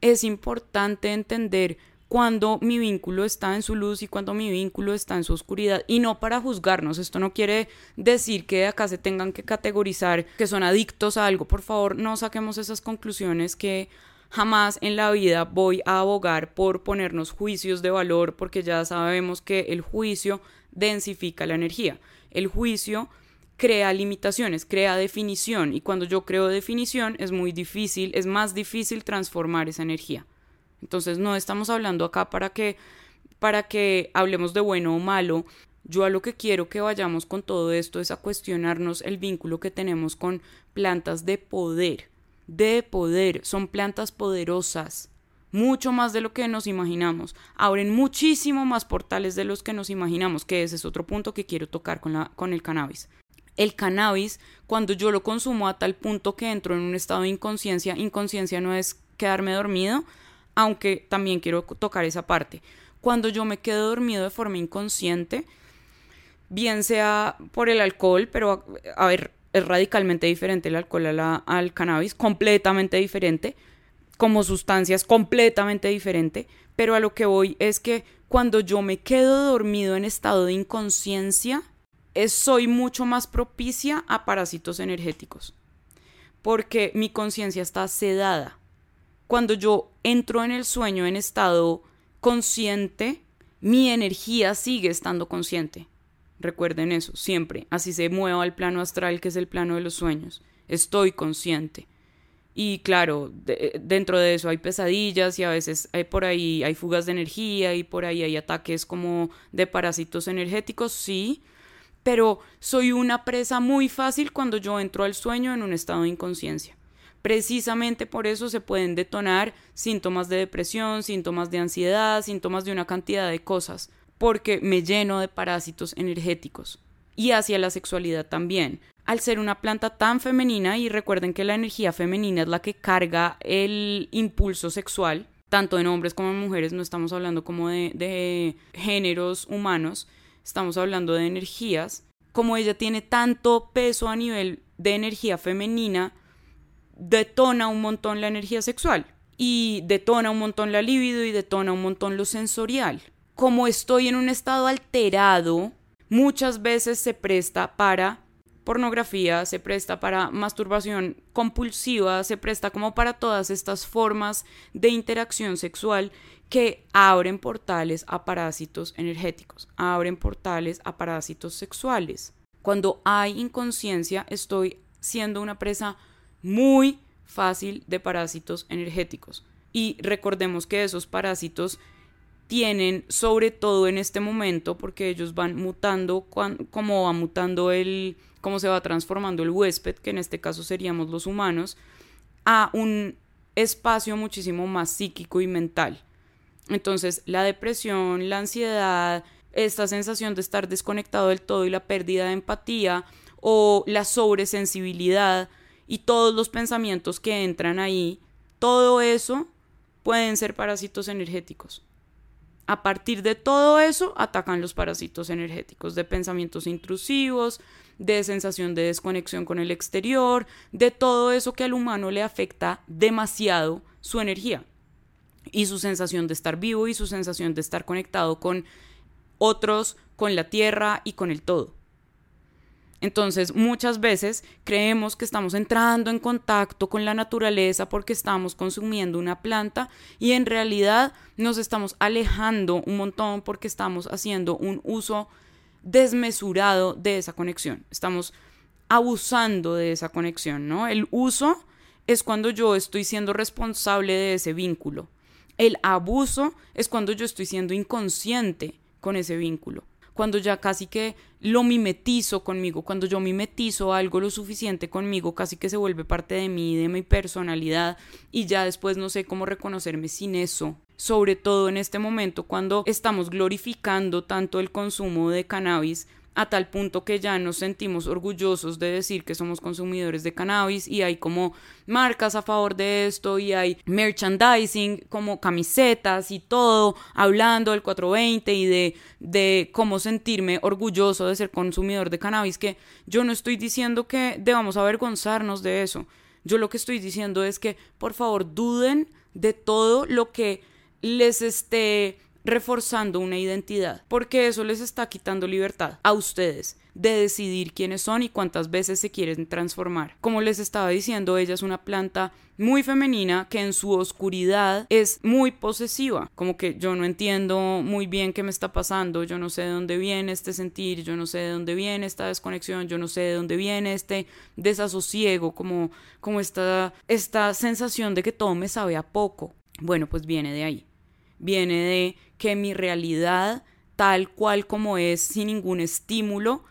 S1: es importante entender cuando mi vínculo está en su luz y cuando mi vínculo está en su oscuridad y no para juzgarnos. Esto no quiere decir que acá se tengan que categorizar que son adictos a algo. Por favor, no saquemos esas conclusiones que Jamás en la vida voy a abogar por ponernos juicios de valor porque ya sabemos que el juicio densifica la energía. El juicio crea limitaciones, crea definición y cuando yo creo definición es muy difícil, es más difícil transformar esa energía. Entonces no estamos hablando acá para que para que hablemos de bueno o malo. Yo a lo que quiero que vayamos con todo esto es a cuestionarnos el vínculo que tenemos con plantas de poder de poder, son plantas poderosas, mucho más de lo que nos imaginamos, abren muchísimo más portales de los que nos imaginamos, que ese es otro punto que quiero tocar con, la, con el cannabis. El cannabis, cuando yo lo consumo a tal punto que entro en un estado de inconsciencia, inconsciencia no es quedarme dormido, aunque también quiero tocar esa parte. Cuando yo me quedo dormido de forma inconsciente, bien sea por el alcohol, pero a ver, es radicalmente diferente el alcohol al cannabis, completamente diferente, como sustancias completamente diferente, pero a lo que voy es que cuando yo me quedo dormido en estado de inconsciencia, soy mucho más propicia a parásitos energéticos, porque mi conciencia está sedada. Cuando yo entro en el sueño en estado consciente, mi energía sigue estando consciente. Recuerden eso, siempre. Así se mueva al plano astral, que es el plano de los sueños. Estoy consciente. Y claro, dentro de eso hay pesadillas y a veces hay por ahí hay fugas de energía y por ahí hay ataques como de parásitos energéticos, sí, pero soy una presa muy fácil cuando yo entro al sueño en un estado de inconsciencia. Precisamente por eso se pueden detonar síntomas de depresión, síntomas de ansiedad, síntomas de una cantidad de cosas porque me lleno de parásitos energéticos. Y hacia la sexualidad también. Al ser una planta tan femenina, y recuerden que la energía femenina es la que carga el impulso sexual, tanto en hombres como en mujeres, no estamos hablando como de, géneros humanos, estamos hablando de energías. Como ella tiene tanto peso a nivel de energía femenina, detona un montón la energía sexual y detona un montón la libido y detona un montón lo sensorial. Como estoy en un estado alterado, muchas veces se presta para pornografía, se presta para masturbación compulsiva, se presta como para todas estas formas de interacción sexual que abren portales a parásitos energéticos, abren portales a parásitos sexuales. Cuando hay inconsciencia, estoy siendo una presa muy fácil de parásitos energéticos. Y recordemos que esos parásitos tienen, sobre todo en este momento, porque ellos van mutando, como va mutando el, cómo se va transformando el huésped, que en este caso seríamos los humanos, a un espacio muchísimo más psíquico y mental. Entonces, la depresión, la ansiedad, esta sensación de estar desconectado del todo y la pérdida de empatía o la sobresensibilidad y todos los pensamientos que entran ahí, todo eso pueden ser parásitos energéticos. A partir de todo eso atacan los parásitos energéticos de pensamientos intrusivos, de sensación de desconexión con el exterior, de todo eso que al humano le afecta demasiado su energía y su sensación de estar vivo y su sensación de estar conectado con otros, con la tierra y con el todo. Entonces, muchas veces creemos que estamos entrando en contacto con la naturaleza porque estamos consumiendo una planta y en realidad nos estamos alejando un montón porque estamos haciendo un uso desmesurado de esa conexión. Estamos abusando de esa conexión, ¿no? El uso es cuando yo estoy siendo responsable de ese vínculo. El abuso es cuando yo estoy siendo inconsciente con ese vínculo cuando ya casi que lo mimetizo conmigo, cuando yo mimetizo algo lo suficiente conmigo, casi que se vuelve parte de mí, de mi personalidad, y ya después no sé cómo reconocerme sin eso. Sobre todo en este momento cuando estamos glorificando tanto el consumo de cannabis a tal punto que ya nos sentimos orgullosos de decir que somos consumidores de cannabis y hay como marcas a favor de esto y hay merchandising como camisetas y todo hablando del 420 y de, de cómo sentirme orgulloso de ser consumidor de cannabis que yo no estoy diciendo que debamos avergonzarnos de eso. Yo lo que estoy diciendo es que por favor duden de todo lo que les esté reforzando una identidad, porque eso les está quitando libertad a ustedes de decidir quiénes son y cuántas veces se quieren transformar. Como les estaba diciendo, ella es una planta muy femenina que en su oscuridad es muy posesiva, como que yo no entiendo muy bien qué me está pasando, yo no sé de dónde viene este sentir, yo no sé de dónde viene esta desconexión, yo no sé de dónde viene este desasosiego, como, como esta, esta sensación de que todo me sabe a poco. Bueno, pues viene de ahí viene de que mi realidad, tal cual como es, sin ningún estímulo,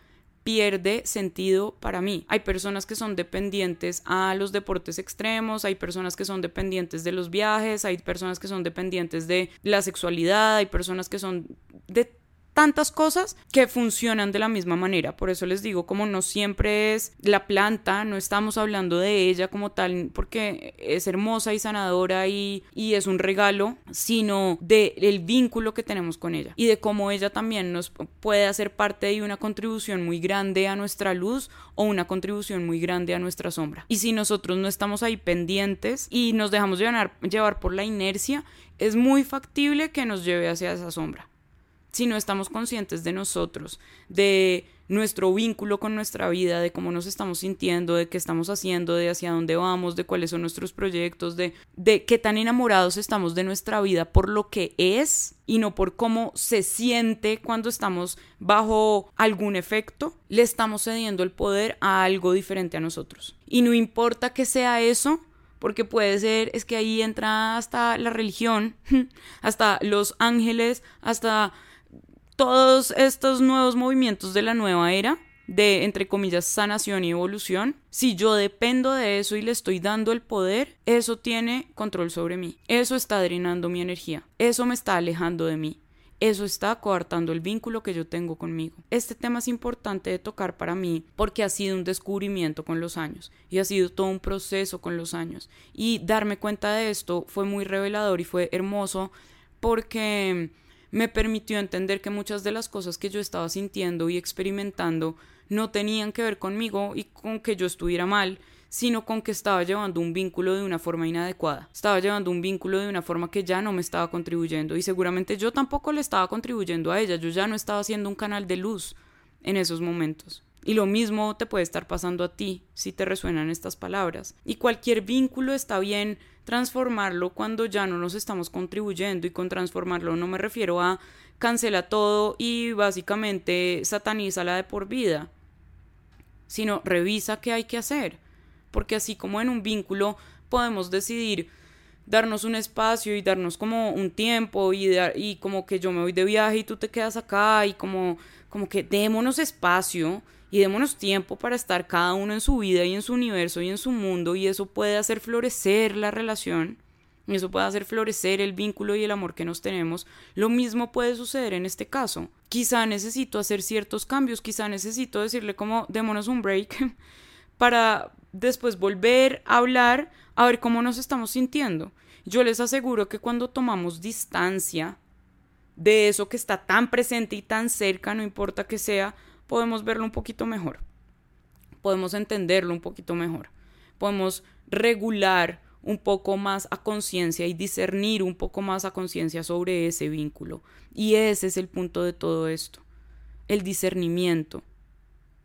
S1: pierde sentido para mí. Hay personas que son dependientes a los deportes extremos, hay personas que son dependientes de los viajes, hay personas que son dependientes de la sexualidad, hay personas que son de tantas cosas que funcionan de la misma manera. Por eso les digo, como no siempre es la planta, no estamos hablando de ella como tal, porque es hermosa y sanadora y, y es un regalo, sino del el vínculo que tenemos con ella y de cómo ella también nos puede hacer parte de una contribución muy grande a nuestra luz o una contribución muy grande a nuestra sombra. Y si nosotros no estamos ahí pendientes y nos dejamos llevar, llevar por la inercia, es muy factible que nos lleve hacia esa sombra si no estamos conscientes de nosotros, de nuestro vínculo con nuestra vida, de cómo nos estamos sintiendo, de qué estamos haciendo, de hacia dónde vamos, de cuáles son nuestros proyectos, de, de qué tan enamorados estamos de nuestra vida por lo que es y no por cómo se siente cuando estamos bajo algún efecto, le estamos cediendo el poder a algo diferente a nosotros. Y no importa que sea eso, porque puede ser, es que ahí entra hasta la religión, hasta los ángeles, hasta todos estos nuevos movimientos de la nueva era, de, entre comillas, sanación y evolución, si yo dependo de eso y le estoy dando el poder, eso tiene control sobre mí. Eso está drenando mi energía. Eso me está alejando de mí. Eso está coartando el vínculo que yo tengo conmigo. Este tema es importante de tocar para mí porque ha sido un descubrimiento con los años y ha sido todo un proceso con los años. Y darme cuenta de esto fue muy revelador y fue hermoso porque me permitió entender que muchas de las cosas que yo estaba sintiendo y experimentando no tenían que ver conmigo y con que yo estuviera mal, sino con que estaba llevando un vínculo de una forma inadecuada. Estaba llevando un vínculo de una forma que ya no me estaba contribuyendo y seguramente yo tampoco le estaba contribuyendo a ella, yo ya no estaba haciendo un canal de luz en esos momentos. Y lo mismo te puede estar pasando a ti si te resuenan estas palabras. Y cualquier vínculo está bien transformarlo cuando ya no nos estamos contribuyendo y con transformarlo no me refiero a cancela todo y básicamente sataniza la de por vida, sino revisa qué hay que hacer, porque así como en un vínculo podemos decidir darnos un espacio y darnos como un tiempo y, y como que yo me voy de viaje y tú te quedas acá y como, como que démonos espacio y démonos tiempo para estar cada uno en su vida y en su universo y en su mundo y eso puede hacer florecer la relación y eso puede hacer florecer el vínculo y el amor que nos tenemos, lo mismo puede suceder en este caso. Quizá necesito hacer ciertos cambios, quizá necesito decirle como démonos un break para después volver a hablar a ver cómo nos estamos sintiendo. Yo les aseguro que cuando tomamos distancia de eso que está tan presente y tan cerca, no importa que sea, podemos verlo un poquito mejor. Podemos entenderlo un poquito mejor. Podemos regular un poco más a conciencia y discernir un poco más a conciencia sobre ese vínculo. Y ese es el punto de todo esto. El discernimiento,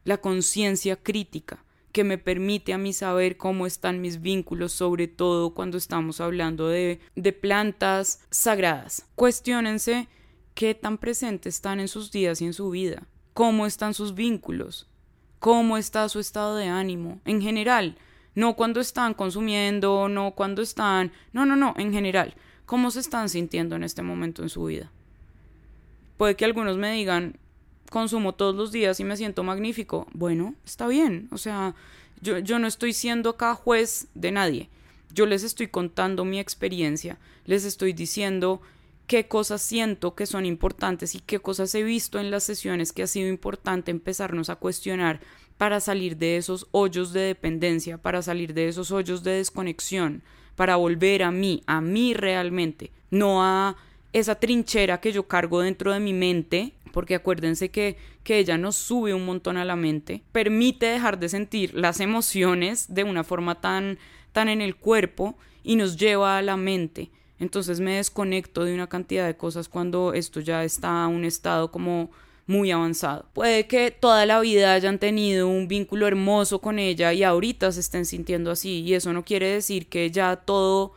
S1: la conciencia crítica que me permite a mí saber cómo están mis vínculos, sobre todo cuando estamos hablando de, de plantas sagradas. Cuestiónense qué tan presentes están en sus días y en su vida, cómo están sus vínculos, cómo está su estado de ánimo, en general, no cuando están consumiendo, no cuando están, no, no, no, en general, cómo se están sintiendo en este momento en su vida. Puede que algunos me digan, consumo todos los días y me siento magnífico. Bueno, está bien, o sea, yo, yo no estoy siendo acá juez de nadie. Yo les estoy contando mi experiencia, les estoy diciendo qué cosas siento que son importantes y qué cosas he visto en las sesiones que ha sido importante empezarnos a cuestionar para salir de esos hoyos de dependencia, para salir de esos hoyos de desconexión, para volver a mí, a mí realmente, no a esa trinchera que yo cargo dentro de mi mente, porque acuérdense que, que ella nos sube un montón a la mente, permite dejar de sentir las emociones de una forma tan, tan en el cuerpo y nos lleva a la mente. Entonces me desconecto de una cantidad de cosas cuando esto ya está a un estado como muy avanzado. Puede que toda la vida hayan tenido un vínculo hermoso con ella y ahorita se estén sintiendo así y eso no quiere decir que ya todo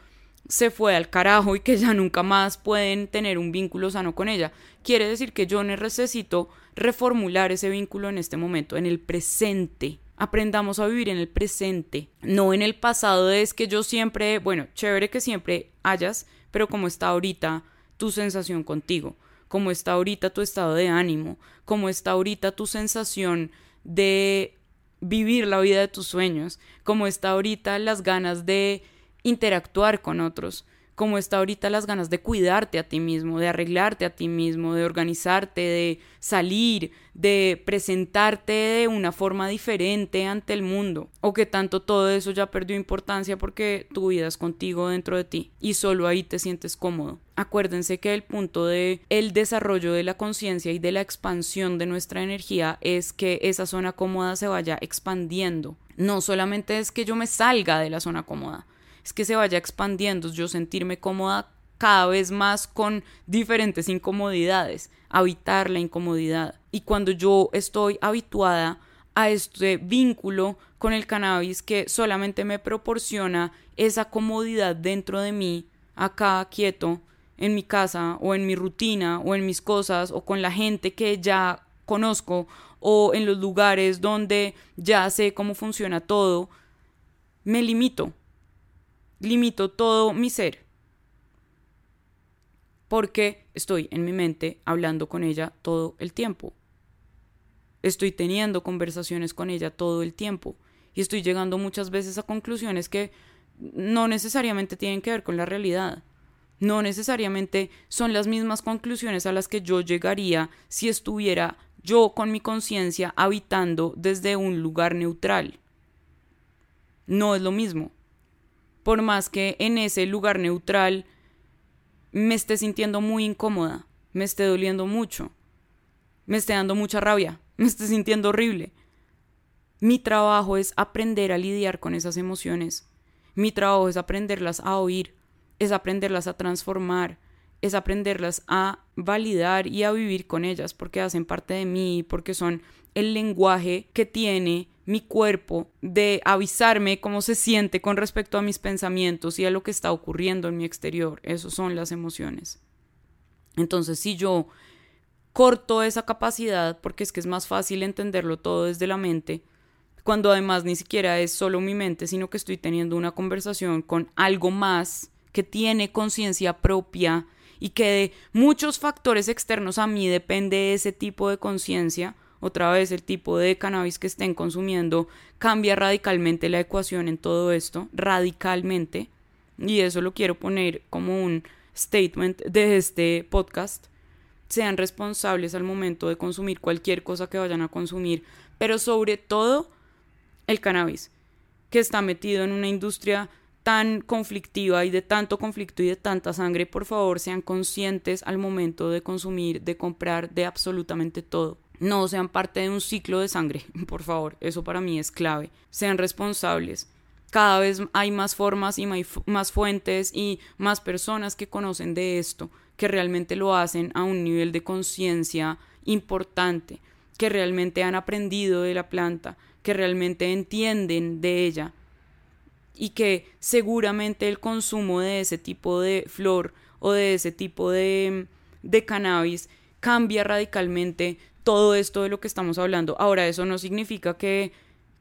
S1: se fue al carajo y que ya nunca más pueden tener un vínculo sano con ella. Quiere decir que yo necesito reformular ese vínculo en este momento, en el presente. Aprendamos a vivir en el presente, no en el pasado es que yo siempre, bueno, chévere que siempre hayas, pero como está ahorita tu sensación contigo cómo está ahorita tu estado de ánimo, cómo está ahorita tu sensación de vivir la vida de tus sueños, cómo está ahorita las ganas de interactuar con otros, cómo está ahorita las ganas de cuidarte a ti mismo, de arreglarte a ti mismo, de organizarte, de salir, de presentarte de una forma diferente ante el mundo, o que tanto todo eso ya perdió importancia porque tu vida es contigo dentro de ti y solo ahí te sientes cómodo. Acuérdense que el punto de el desarrollo de la conciencia y de la expansión de nuestra energía es que esa zona cómoda se vaya expandiendo. No solamente es que yo me salga de la zona cómoda, es que se vaya expandiendo, yo sentirme cómoda cada vez más con diferentes incomodidades, habitar la incomodidad. Y cuando yo estoy habituada a este vínculo con el cannabis que solamente me proporciona esa comodidad dentro de mí, acá quieto, en mi casa o en mi rutina o en mis cosas o con la gente que ya conozco o en los lugares donde ya sé cómo funciona todo, me limito limito todo mi ser. Porque estoy en mi mente hablando con ella todo el tiempo. Estoy teniendo conversaciones con ella todo el tiempo. Y estoy llegando muchas veces a conclusiones que no necesariamente tienen que ver con la realidad. No necesariamente son las mismas conclusiones a las que yo llegaría si estuviera yo con mi conciencia habitando desde un lugar neutral. No es lo mismo por más que en ese lugar neutral me esté sintiendo muy incómoda, me esté doliendo mucho, me esté dando mucha rabia, me esté sintiendo horrible. Mi trabajo es aprender a lidiar con esas emociones. Mi trabajo es aprenderlas a oír, es aprenderlas a transformar, es aprenderlas a validar y a vivir con ellas porque hacen parte de mí, porque son el lenguaje que tiene mi cuerpo de avisarme cómo se siente con respecto a mis pensamientos y a lo que está ocurriendo en mi exterior. Esas son las emociones. Entonces, si yo corto esa capacidad, porque es que es más fácil entenderlo todo desde la mente, cuando además ni siquiera es solo mi mente, sino que estoy teniendo una conversación con algo más que tiene conciencia propia y que de muchos factores externos a mí depende ese tipo de conciencia, otra vez el tipo de cannabis que estén consumiendo cambia radicalmente la ecuación en todo esto, radicalmente, y eso lo quiero poner como un statement de este podcast. Sean responsables al momento de consumir cualquier cosa que vayan a consumir, pero sobre todo el cannabis, que está metido en una industria tan conflictiva y de tanto conflicto y de tanta sangre, por favor sean conscientes al momento de consumir, de comprar, de absolutamente todo. No sean parte de un ciclo de sangre, por favor, eso para mí es clave. Sean responsables. Cada vez hay más formas y más fuentes y más personas que conocen de esto, que realmente lo hacen a un nivel de conciencia importante, que realmente han aprendido de la planta, que realmente entienden de ella y que seguramente el consumo de ese tipo de flor o de ese tipo de, de cannabis cambia radicalmente todo esto de lo que estamos hablando. Ahora, eso no significa que,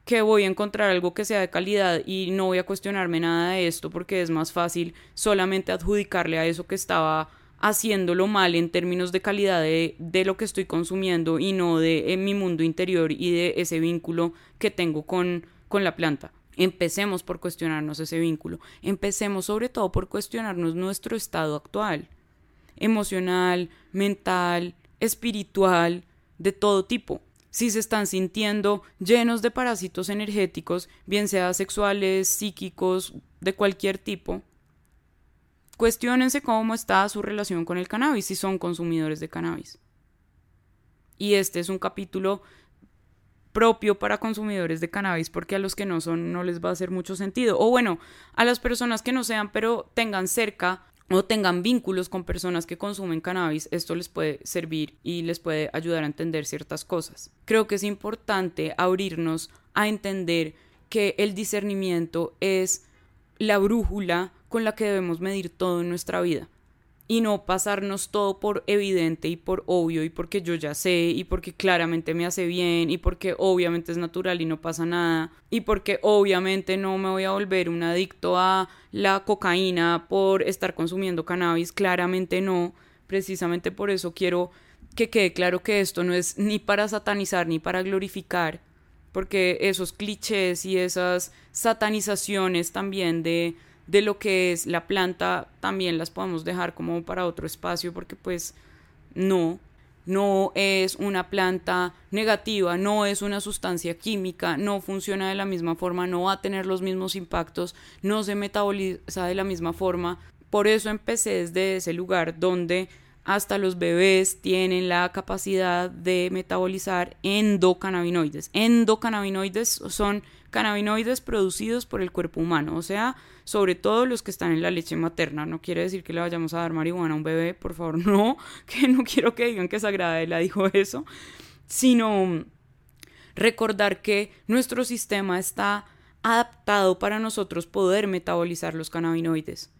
S1: que voy a encontrar algo que sea de calidad y no voy a cuestionarme nada de esto porque es más fácil solamente adjudicarle a eso que estaba haciéndolo mal en términos de calidad de, de lo que estoy consumiendo y no de mi mundo interior y de ese vínculo que tengo con, con la planta. Empecemos por cuestionarnos ese vínculo. Empecemos sobre todo por cuestionarnos nuestro estado actual, emocional, mental, espiritual, de todo tipo. Si se están sintiendo llenos de parásitos energéticos, bien sea sexuales, psíquicos, de cualquier tipo, cuestionense cómo está su relación con el cannabis si son consumidores de cannabis. Y este es un capítulo propio para consumidores de cannabis porque a los que no son no les va a hacer mucho sentido. O bueno, a las personas que no sean pero tengan cerca o tengan vínculos con personas que consumen cannabis, esto les puede servir y les puede ayudar a entender ciertas cosas. Creo que es importante abrirnos a entender que el discernimiento es la brújula con la que debemos medir todo en nuestra vida y no pasarnos todo por evidente y por obvio y porque yo ya sé y porque claramente me hace bien y porque obviamente es natural y no pasa nada y porque obviamente no me voy a volver un adicto a la cocaína por estar consumiendo cannabis, claramente no, precisamente por eso quiero que quede claro que esto no es ni para satanizar ni para glorificar, porque esos clichés y esas satanizaciones también de de lo que es la planta también las podemos dejar como para otro espacio porque pues no, no es una planta negativa, no es una sustancia química, no funciona de la misma forma, no va a tener los mismos impactos, no se metaboliza de la misma forma. Por eso empecé desde ese lugar donde hasta los bebés tienen la capacidad de metabolizar endocannabinoides. Endocannabinoides son cannabinoides producidos por el cuerpo humano, o sea, sobre todo los que están en la leche materna. No quiere decir que le vayamos a dar marihuana a un bebé, por favor, no, que no quiero que digan que Sagrada la dijo eso, sino recordar que nuestro sistema está adaptado para nosotros poder metabolizar los cannabinoides.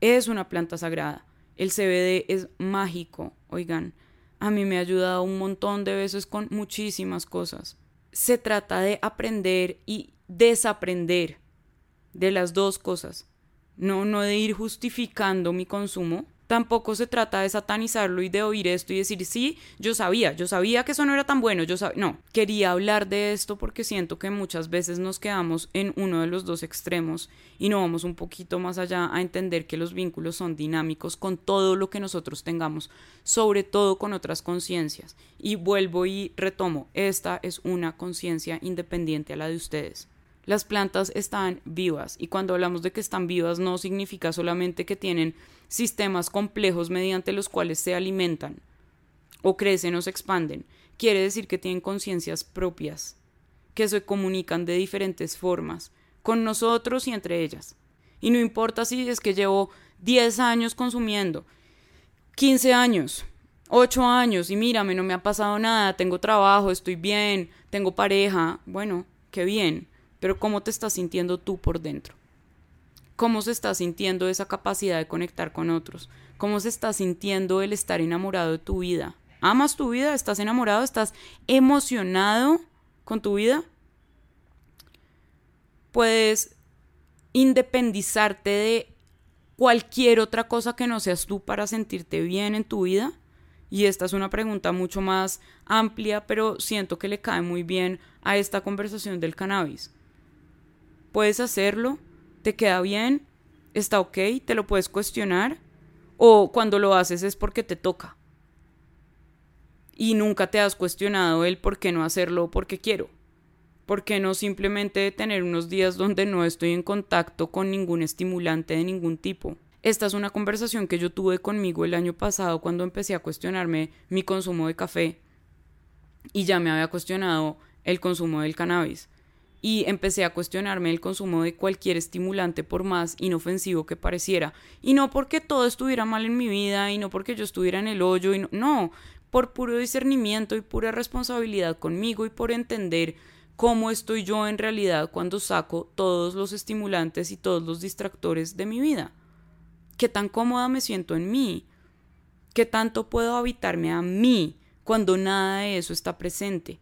S1: Es una planta sagrada. El CBD es mágico, oigan. A mí me ha ayudado un montón de veces con muchísimas cosas se trata de aprender y desaprender de las dos cosas. No, no de ir justificando mi consumo, tampoco se trata de satanizarlo y de oír esto y decir, sí, yo sabía, yo sabía que eso no era tan bueno, yo no, quería hablar de esto porque siento que muchas veces nos quedamos en uno de los dos extremos y no vamos un poquito más allá a entender que los vínculos son dinámicos con todo lo que nosotros tengamos, sobre todo con otras conciencias. Y vuelvo y retomo, esta es una conciencia independiente a la de ustedes. Las plantas están vivas y cuando hablamos de que están vivas no significa solamente que tienen sistemas complejos mediante los cuales se alimentan o crecen o se expanden. Quiere decir que tienen conciencias propias, que se comunican de diferentes formas, con nosotros y entre ellas. Y no importa si es que llevo 10 años consumiendo, 15 años, 8 años y mírame, no me ha pasado nada, tengo trabajo, estoy bien, tengo pareja, bueno, qué bien, pero ¿cómo te estás sintiendo tú por dentro? ¿Cómo se está sintiendo esa capacidad de conectar con otros? ¿Cómo se está sintiendo el estar enamorado de tu vida? ¿Amas tu vida? ¿Estás enamorado? ¿Estás emocionado con tu vida? Puedes independizarte de cualquier otra cosa que no seas tú para sentirte bien en tu vida? Y esta es una pregunta mucho más amplia, pero siento que le cae muy bien a esta conversación del cannabis. ¿Puedes hacerlo? ¿Te queda bien? ¿Está ok? ¿Te lo puedes cuestionar? ¿O cuando lo haces es porque te toca? Y nunca te has cuestionado el por qué no hacerlo o porque quiero. ¿Por qué no simplemente tener unos días donde no estoy en contacto con ningún estimulante de ningún tipo? Esta es una conversación que yo tuve conmigo el año pasado cuando empecé a cuestionarme mi consumo de café y ya me había cuestionado el consumo del cannabis y empecé a cuestionarme el consumo de cualquier estimulante por más inofensivo que pareciera y no porque todo estuviera mal en mi vida y no porque yo estuviera en el hoyo y no, no por puro discernimiento y pura responsabilidad conmigo y por entender cómo estoy yo en realidad cuando saco todos los estimulantes y todos los distractores de mi vida. Qué tan cómoda me siento en mí. Qué tanto puedo habitarme a mí cuando nada de eso está presente.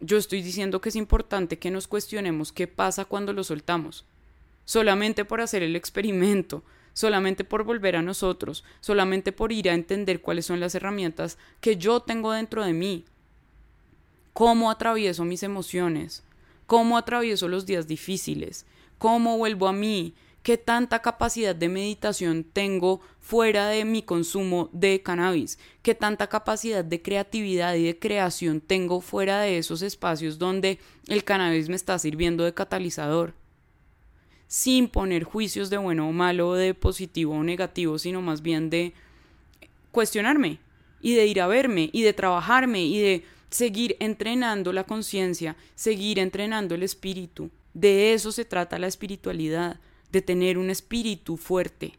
S1: Yo estoy diciendo que es importante que nos cuestionemos qué pasa cuando lo soltamos. Solamente por hacer el experimento, solamente por volver a nosotros, solamente por ir a entender cuáles son las herramientas que yo tengo dentro de mí, cómo atravieso mis emociones, cómo atravieso los días difíciles, cómo vuelvo a mí, qué tanta capacidad de meditación tengo fuera de mi consumo de cannabis, qué tanta capacidad de creatividad y de creación tengo fuera de esos espacios donde el cannabis me está sirviendo de catalizador, sin poner juicios de bueno o malo, de positivo o negativo, sino más bien de cuestionarme y de ir a verme y de trabajarme y de seguir entrenando la conciencia, seguir entrenando el espíritu. De eso se trata la espiritualidad, de tener un espíritu fuerte.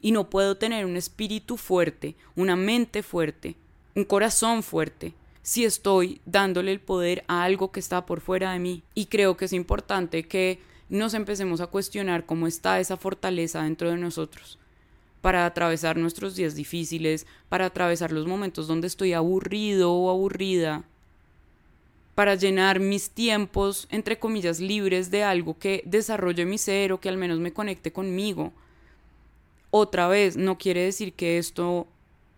S1: Y no puedo tener un espíritu fuerte, una mente fuerte, un corazón fuerte, si estoy dándole el poder a algo que está por fuera de mí. Y creo que es importante que nos empecemos a cuestionar cómo está esa fortaleza dentro de nosotros para atravesar nuestros días difíciles, para atravesar los momentos donde estoy aburrido o aburrida, para llenar mis tiempos, entre comillas, libres de algo que desarrolle mi ser o que al menos me conecte conmigo. Otra vez, no quiere decir que esto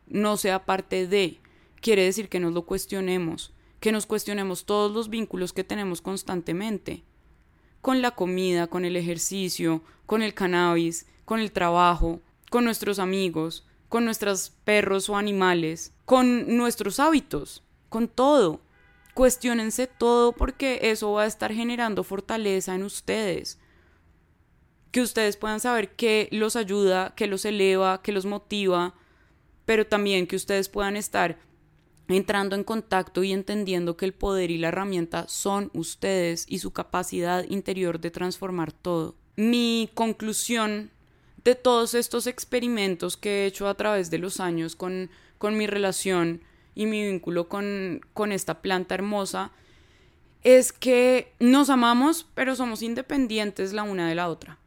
S1: no sea parte de, quiere decir que nos lo cuestionemos, que nos cuestionemos todos los vínculos que tenemos constantemente, con la comida, con el ejercicio, con el cannabis, con el trabajo, con nuestros amigos, con nuestros perros o animales, con nuestros hábitos, con todo. Cuestiónense todo porque eso va a estar generando fortaleza en ustedes. Que ustedes puedan saber qué los ayuda, qué los eleva, qué los motiva, pero también que ustedes puedan estar entrando en contacto y entendiendo que el poder y la herramienta son ustedes y su capacidad interior de transformar todo. Mi conclusión de todos estos experimentos que he hecho a través de los años con, con mi relación y mi vínculo con, con esta planta hermosa es que nos amamos, pero somos independientes la una de la otra.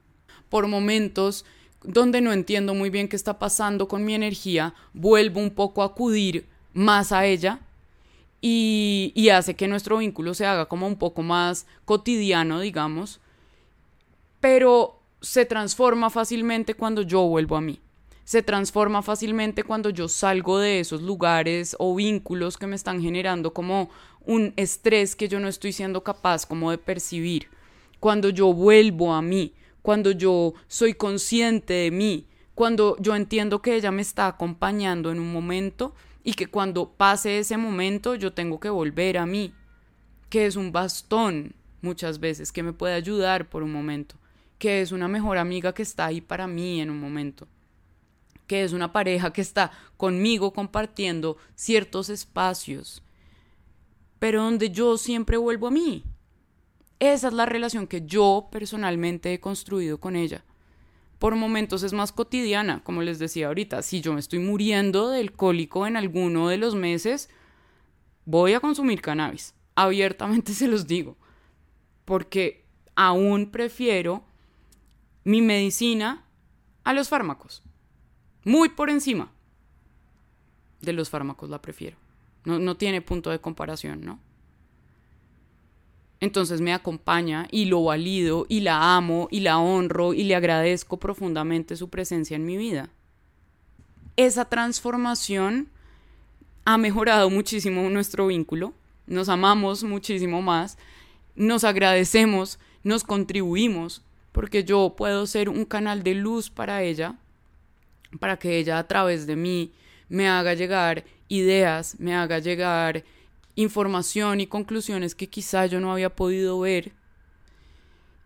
S1: Por momentos donde no entiendo muy bien qué está pasando con mi energía, vuelvo un poco a acudir más a ella y, y hace que nuestro vínculo se haga como un poco más cotidiano, digamos. Pero se transforma fácilmente cuando yo vuelvo a mí. Se transforma fácilmente cuando yo salgo de esos lugares o vínculos que me están generando como un estrés que yo no estoy siendo capaz como de percibir. Cuando yo vuelvo a mí, cuando yo soy consciente de mí, cuando yo entiendo que ella me está acompañando en un momento y que cuando pase ese momento yo tengo que volver a mí, que es un bastón muchas veces que me puede ayudar por un momento que es una mejor amiga que está ahí para mí en un momento, que es una pareja que está conmigo compartiendo ciertos espacios, pero donde yo siempre vuelvo a mí, Esa es la relación que yo personalmente he construido con ella. Por momentos es más cotidiana, como les decía ahorita. Si yo me estoy muriendo del cólico en alguno de los meses, voy a consumir cannabis. Abiertamente se los digo. Porque aún prefiero mi medicina a los fármacos. Muy por encima de los fármacos la prefiero. No, no tiene punto de comparación, ¿no? Entonces me acompaña y lo valido y la amo y la honro y le agradezco profundamente su presencia en mi vida. Esa transformación ha mejorado muchísimo nuestro vínculo, nos amamos muchísimo más, nos agradecemos, nos contribuimos, porque yo puedo ser un canal de luz para ella, para que ella a través de mí me haga llegar ideas, me haga llegar información y conclusiones que quizá yo no había podido ver.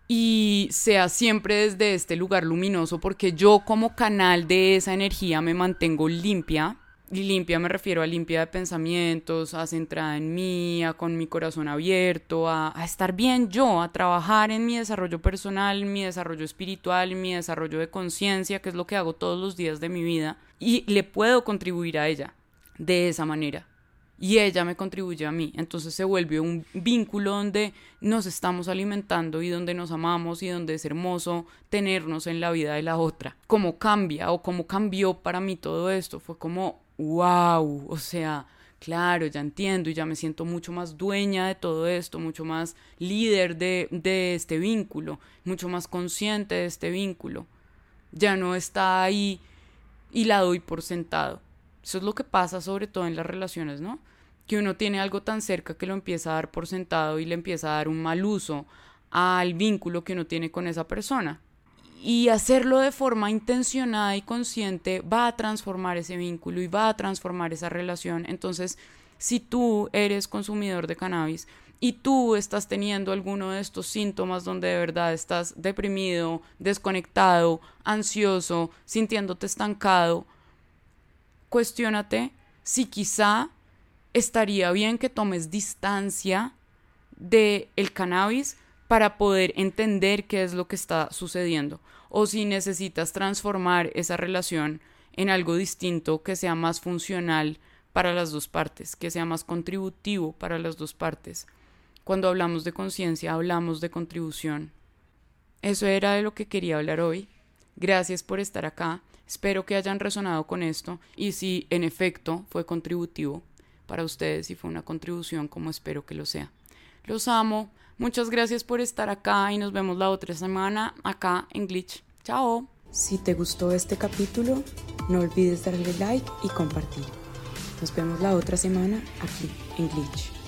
S1: Y sea siempre desde este lugar luminoso porque yo como canal de esa energía me mantengo limpia y limpia me refiero a limpia de pensamientos, a centrada en mí, a con mi corazón abierto, a, estar bien yo, a trabajar en mi desarrollo personal, mi desarrollo espiritual, mi desarrollo de conciencia, que es lo que hago todos los días de mi vida, y le puedo contribuir a ella de esa manera y ella me contribuye a mí. Entonces se vuelve un vínculo donde nos estamos alimentando y donde nos amamos y donde es hermoso tenernos en la vida de la otra. Cómo cambia o cómo cambió para mí todo esto. Fue como, wow, o sea, claro, ya entiendo y ya me siento mucho más dueña de todo esto, mucho más líder de, de este vínculo, mucho más consciente de este vínculo. Ya no está ahí y la doy por sentado eso es lo que pasa sobre todo en las relaciones, ¿no? Que uno tiene algo tan cerca que lo empieza a dar por sentado y le empieza a dar un mal uso al vínculo que uno tiene con esa persona. Y hacerlo de forma intencionada y consciente va a transformar ese vínculo y va a transformar esa relación. Entonces, si tú eres consumidor de cannabis y tú estás teniendo alguno de estos síntomas donde de verdad estás deprimido, desconectado, ansioso, sintiéndote estancado, cuestiónate si quizá estaría bien que tomes distancia del el cannabis para poder entender qué es lo que está sucediendo o si necesitas transformar esa relación en algo distinto que sea más funcional para las dos partes, que sea más contributivo para las dos partes. Cuando hablamos de conciencia, hablamos de contribución. Eso era de lo que quería hablar hoy. Gracias por estar acá. Espero que hayan resonado con esto y si en efecto fue contributivo para ustedes y fue una contribución como espero que lo sea. Los amo. Muchas gracias por estar acá y nos vemos la otra semana acá en Glitch. Chao.
S2: Si te gustó este capítulo, no olvides darle like y compartir. Nos vemos la otra semana aquí en Glitch.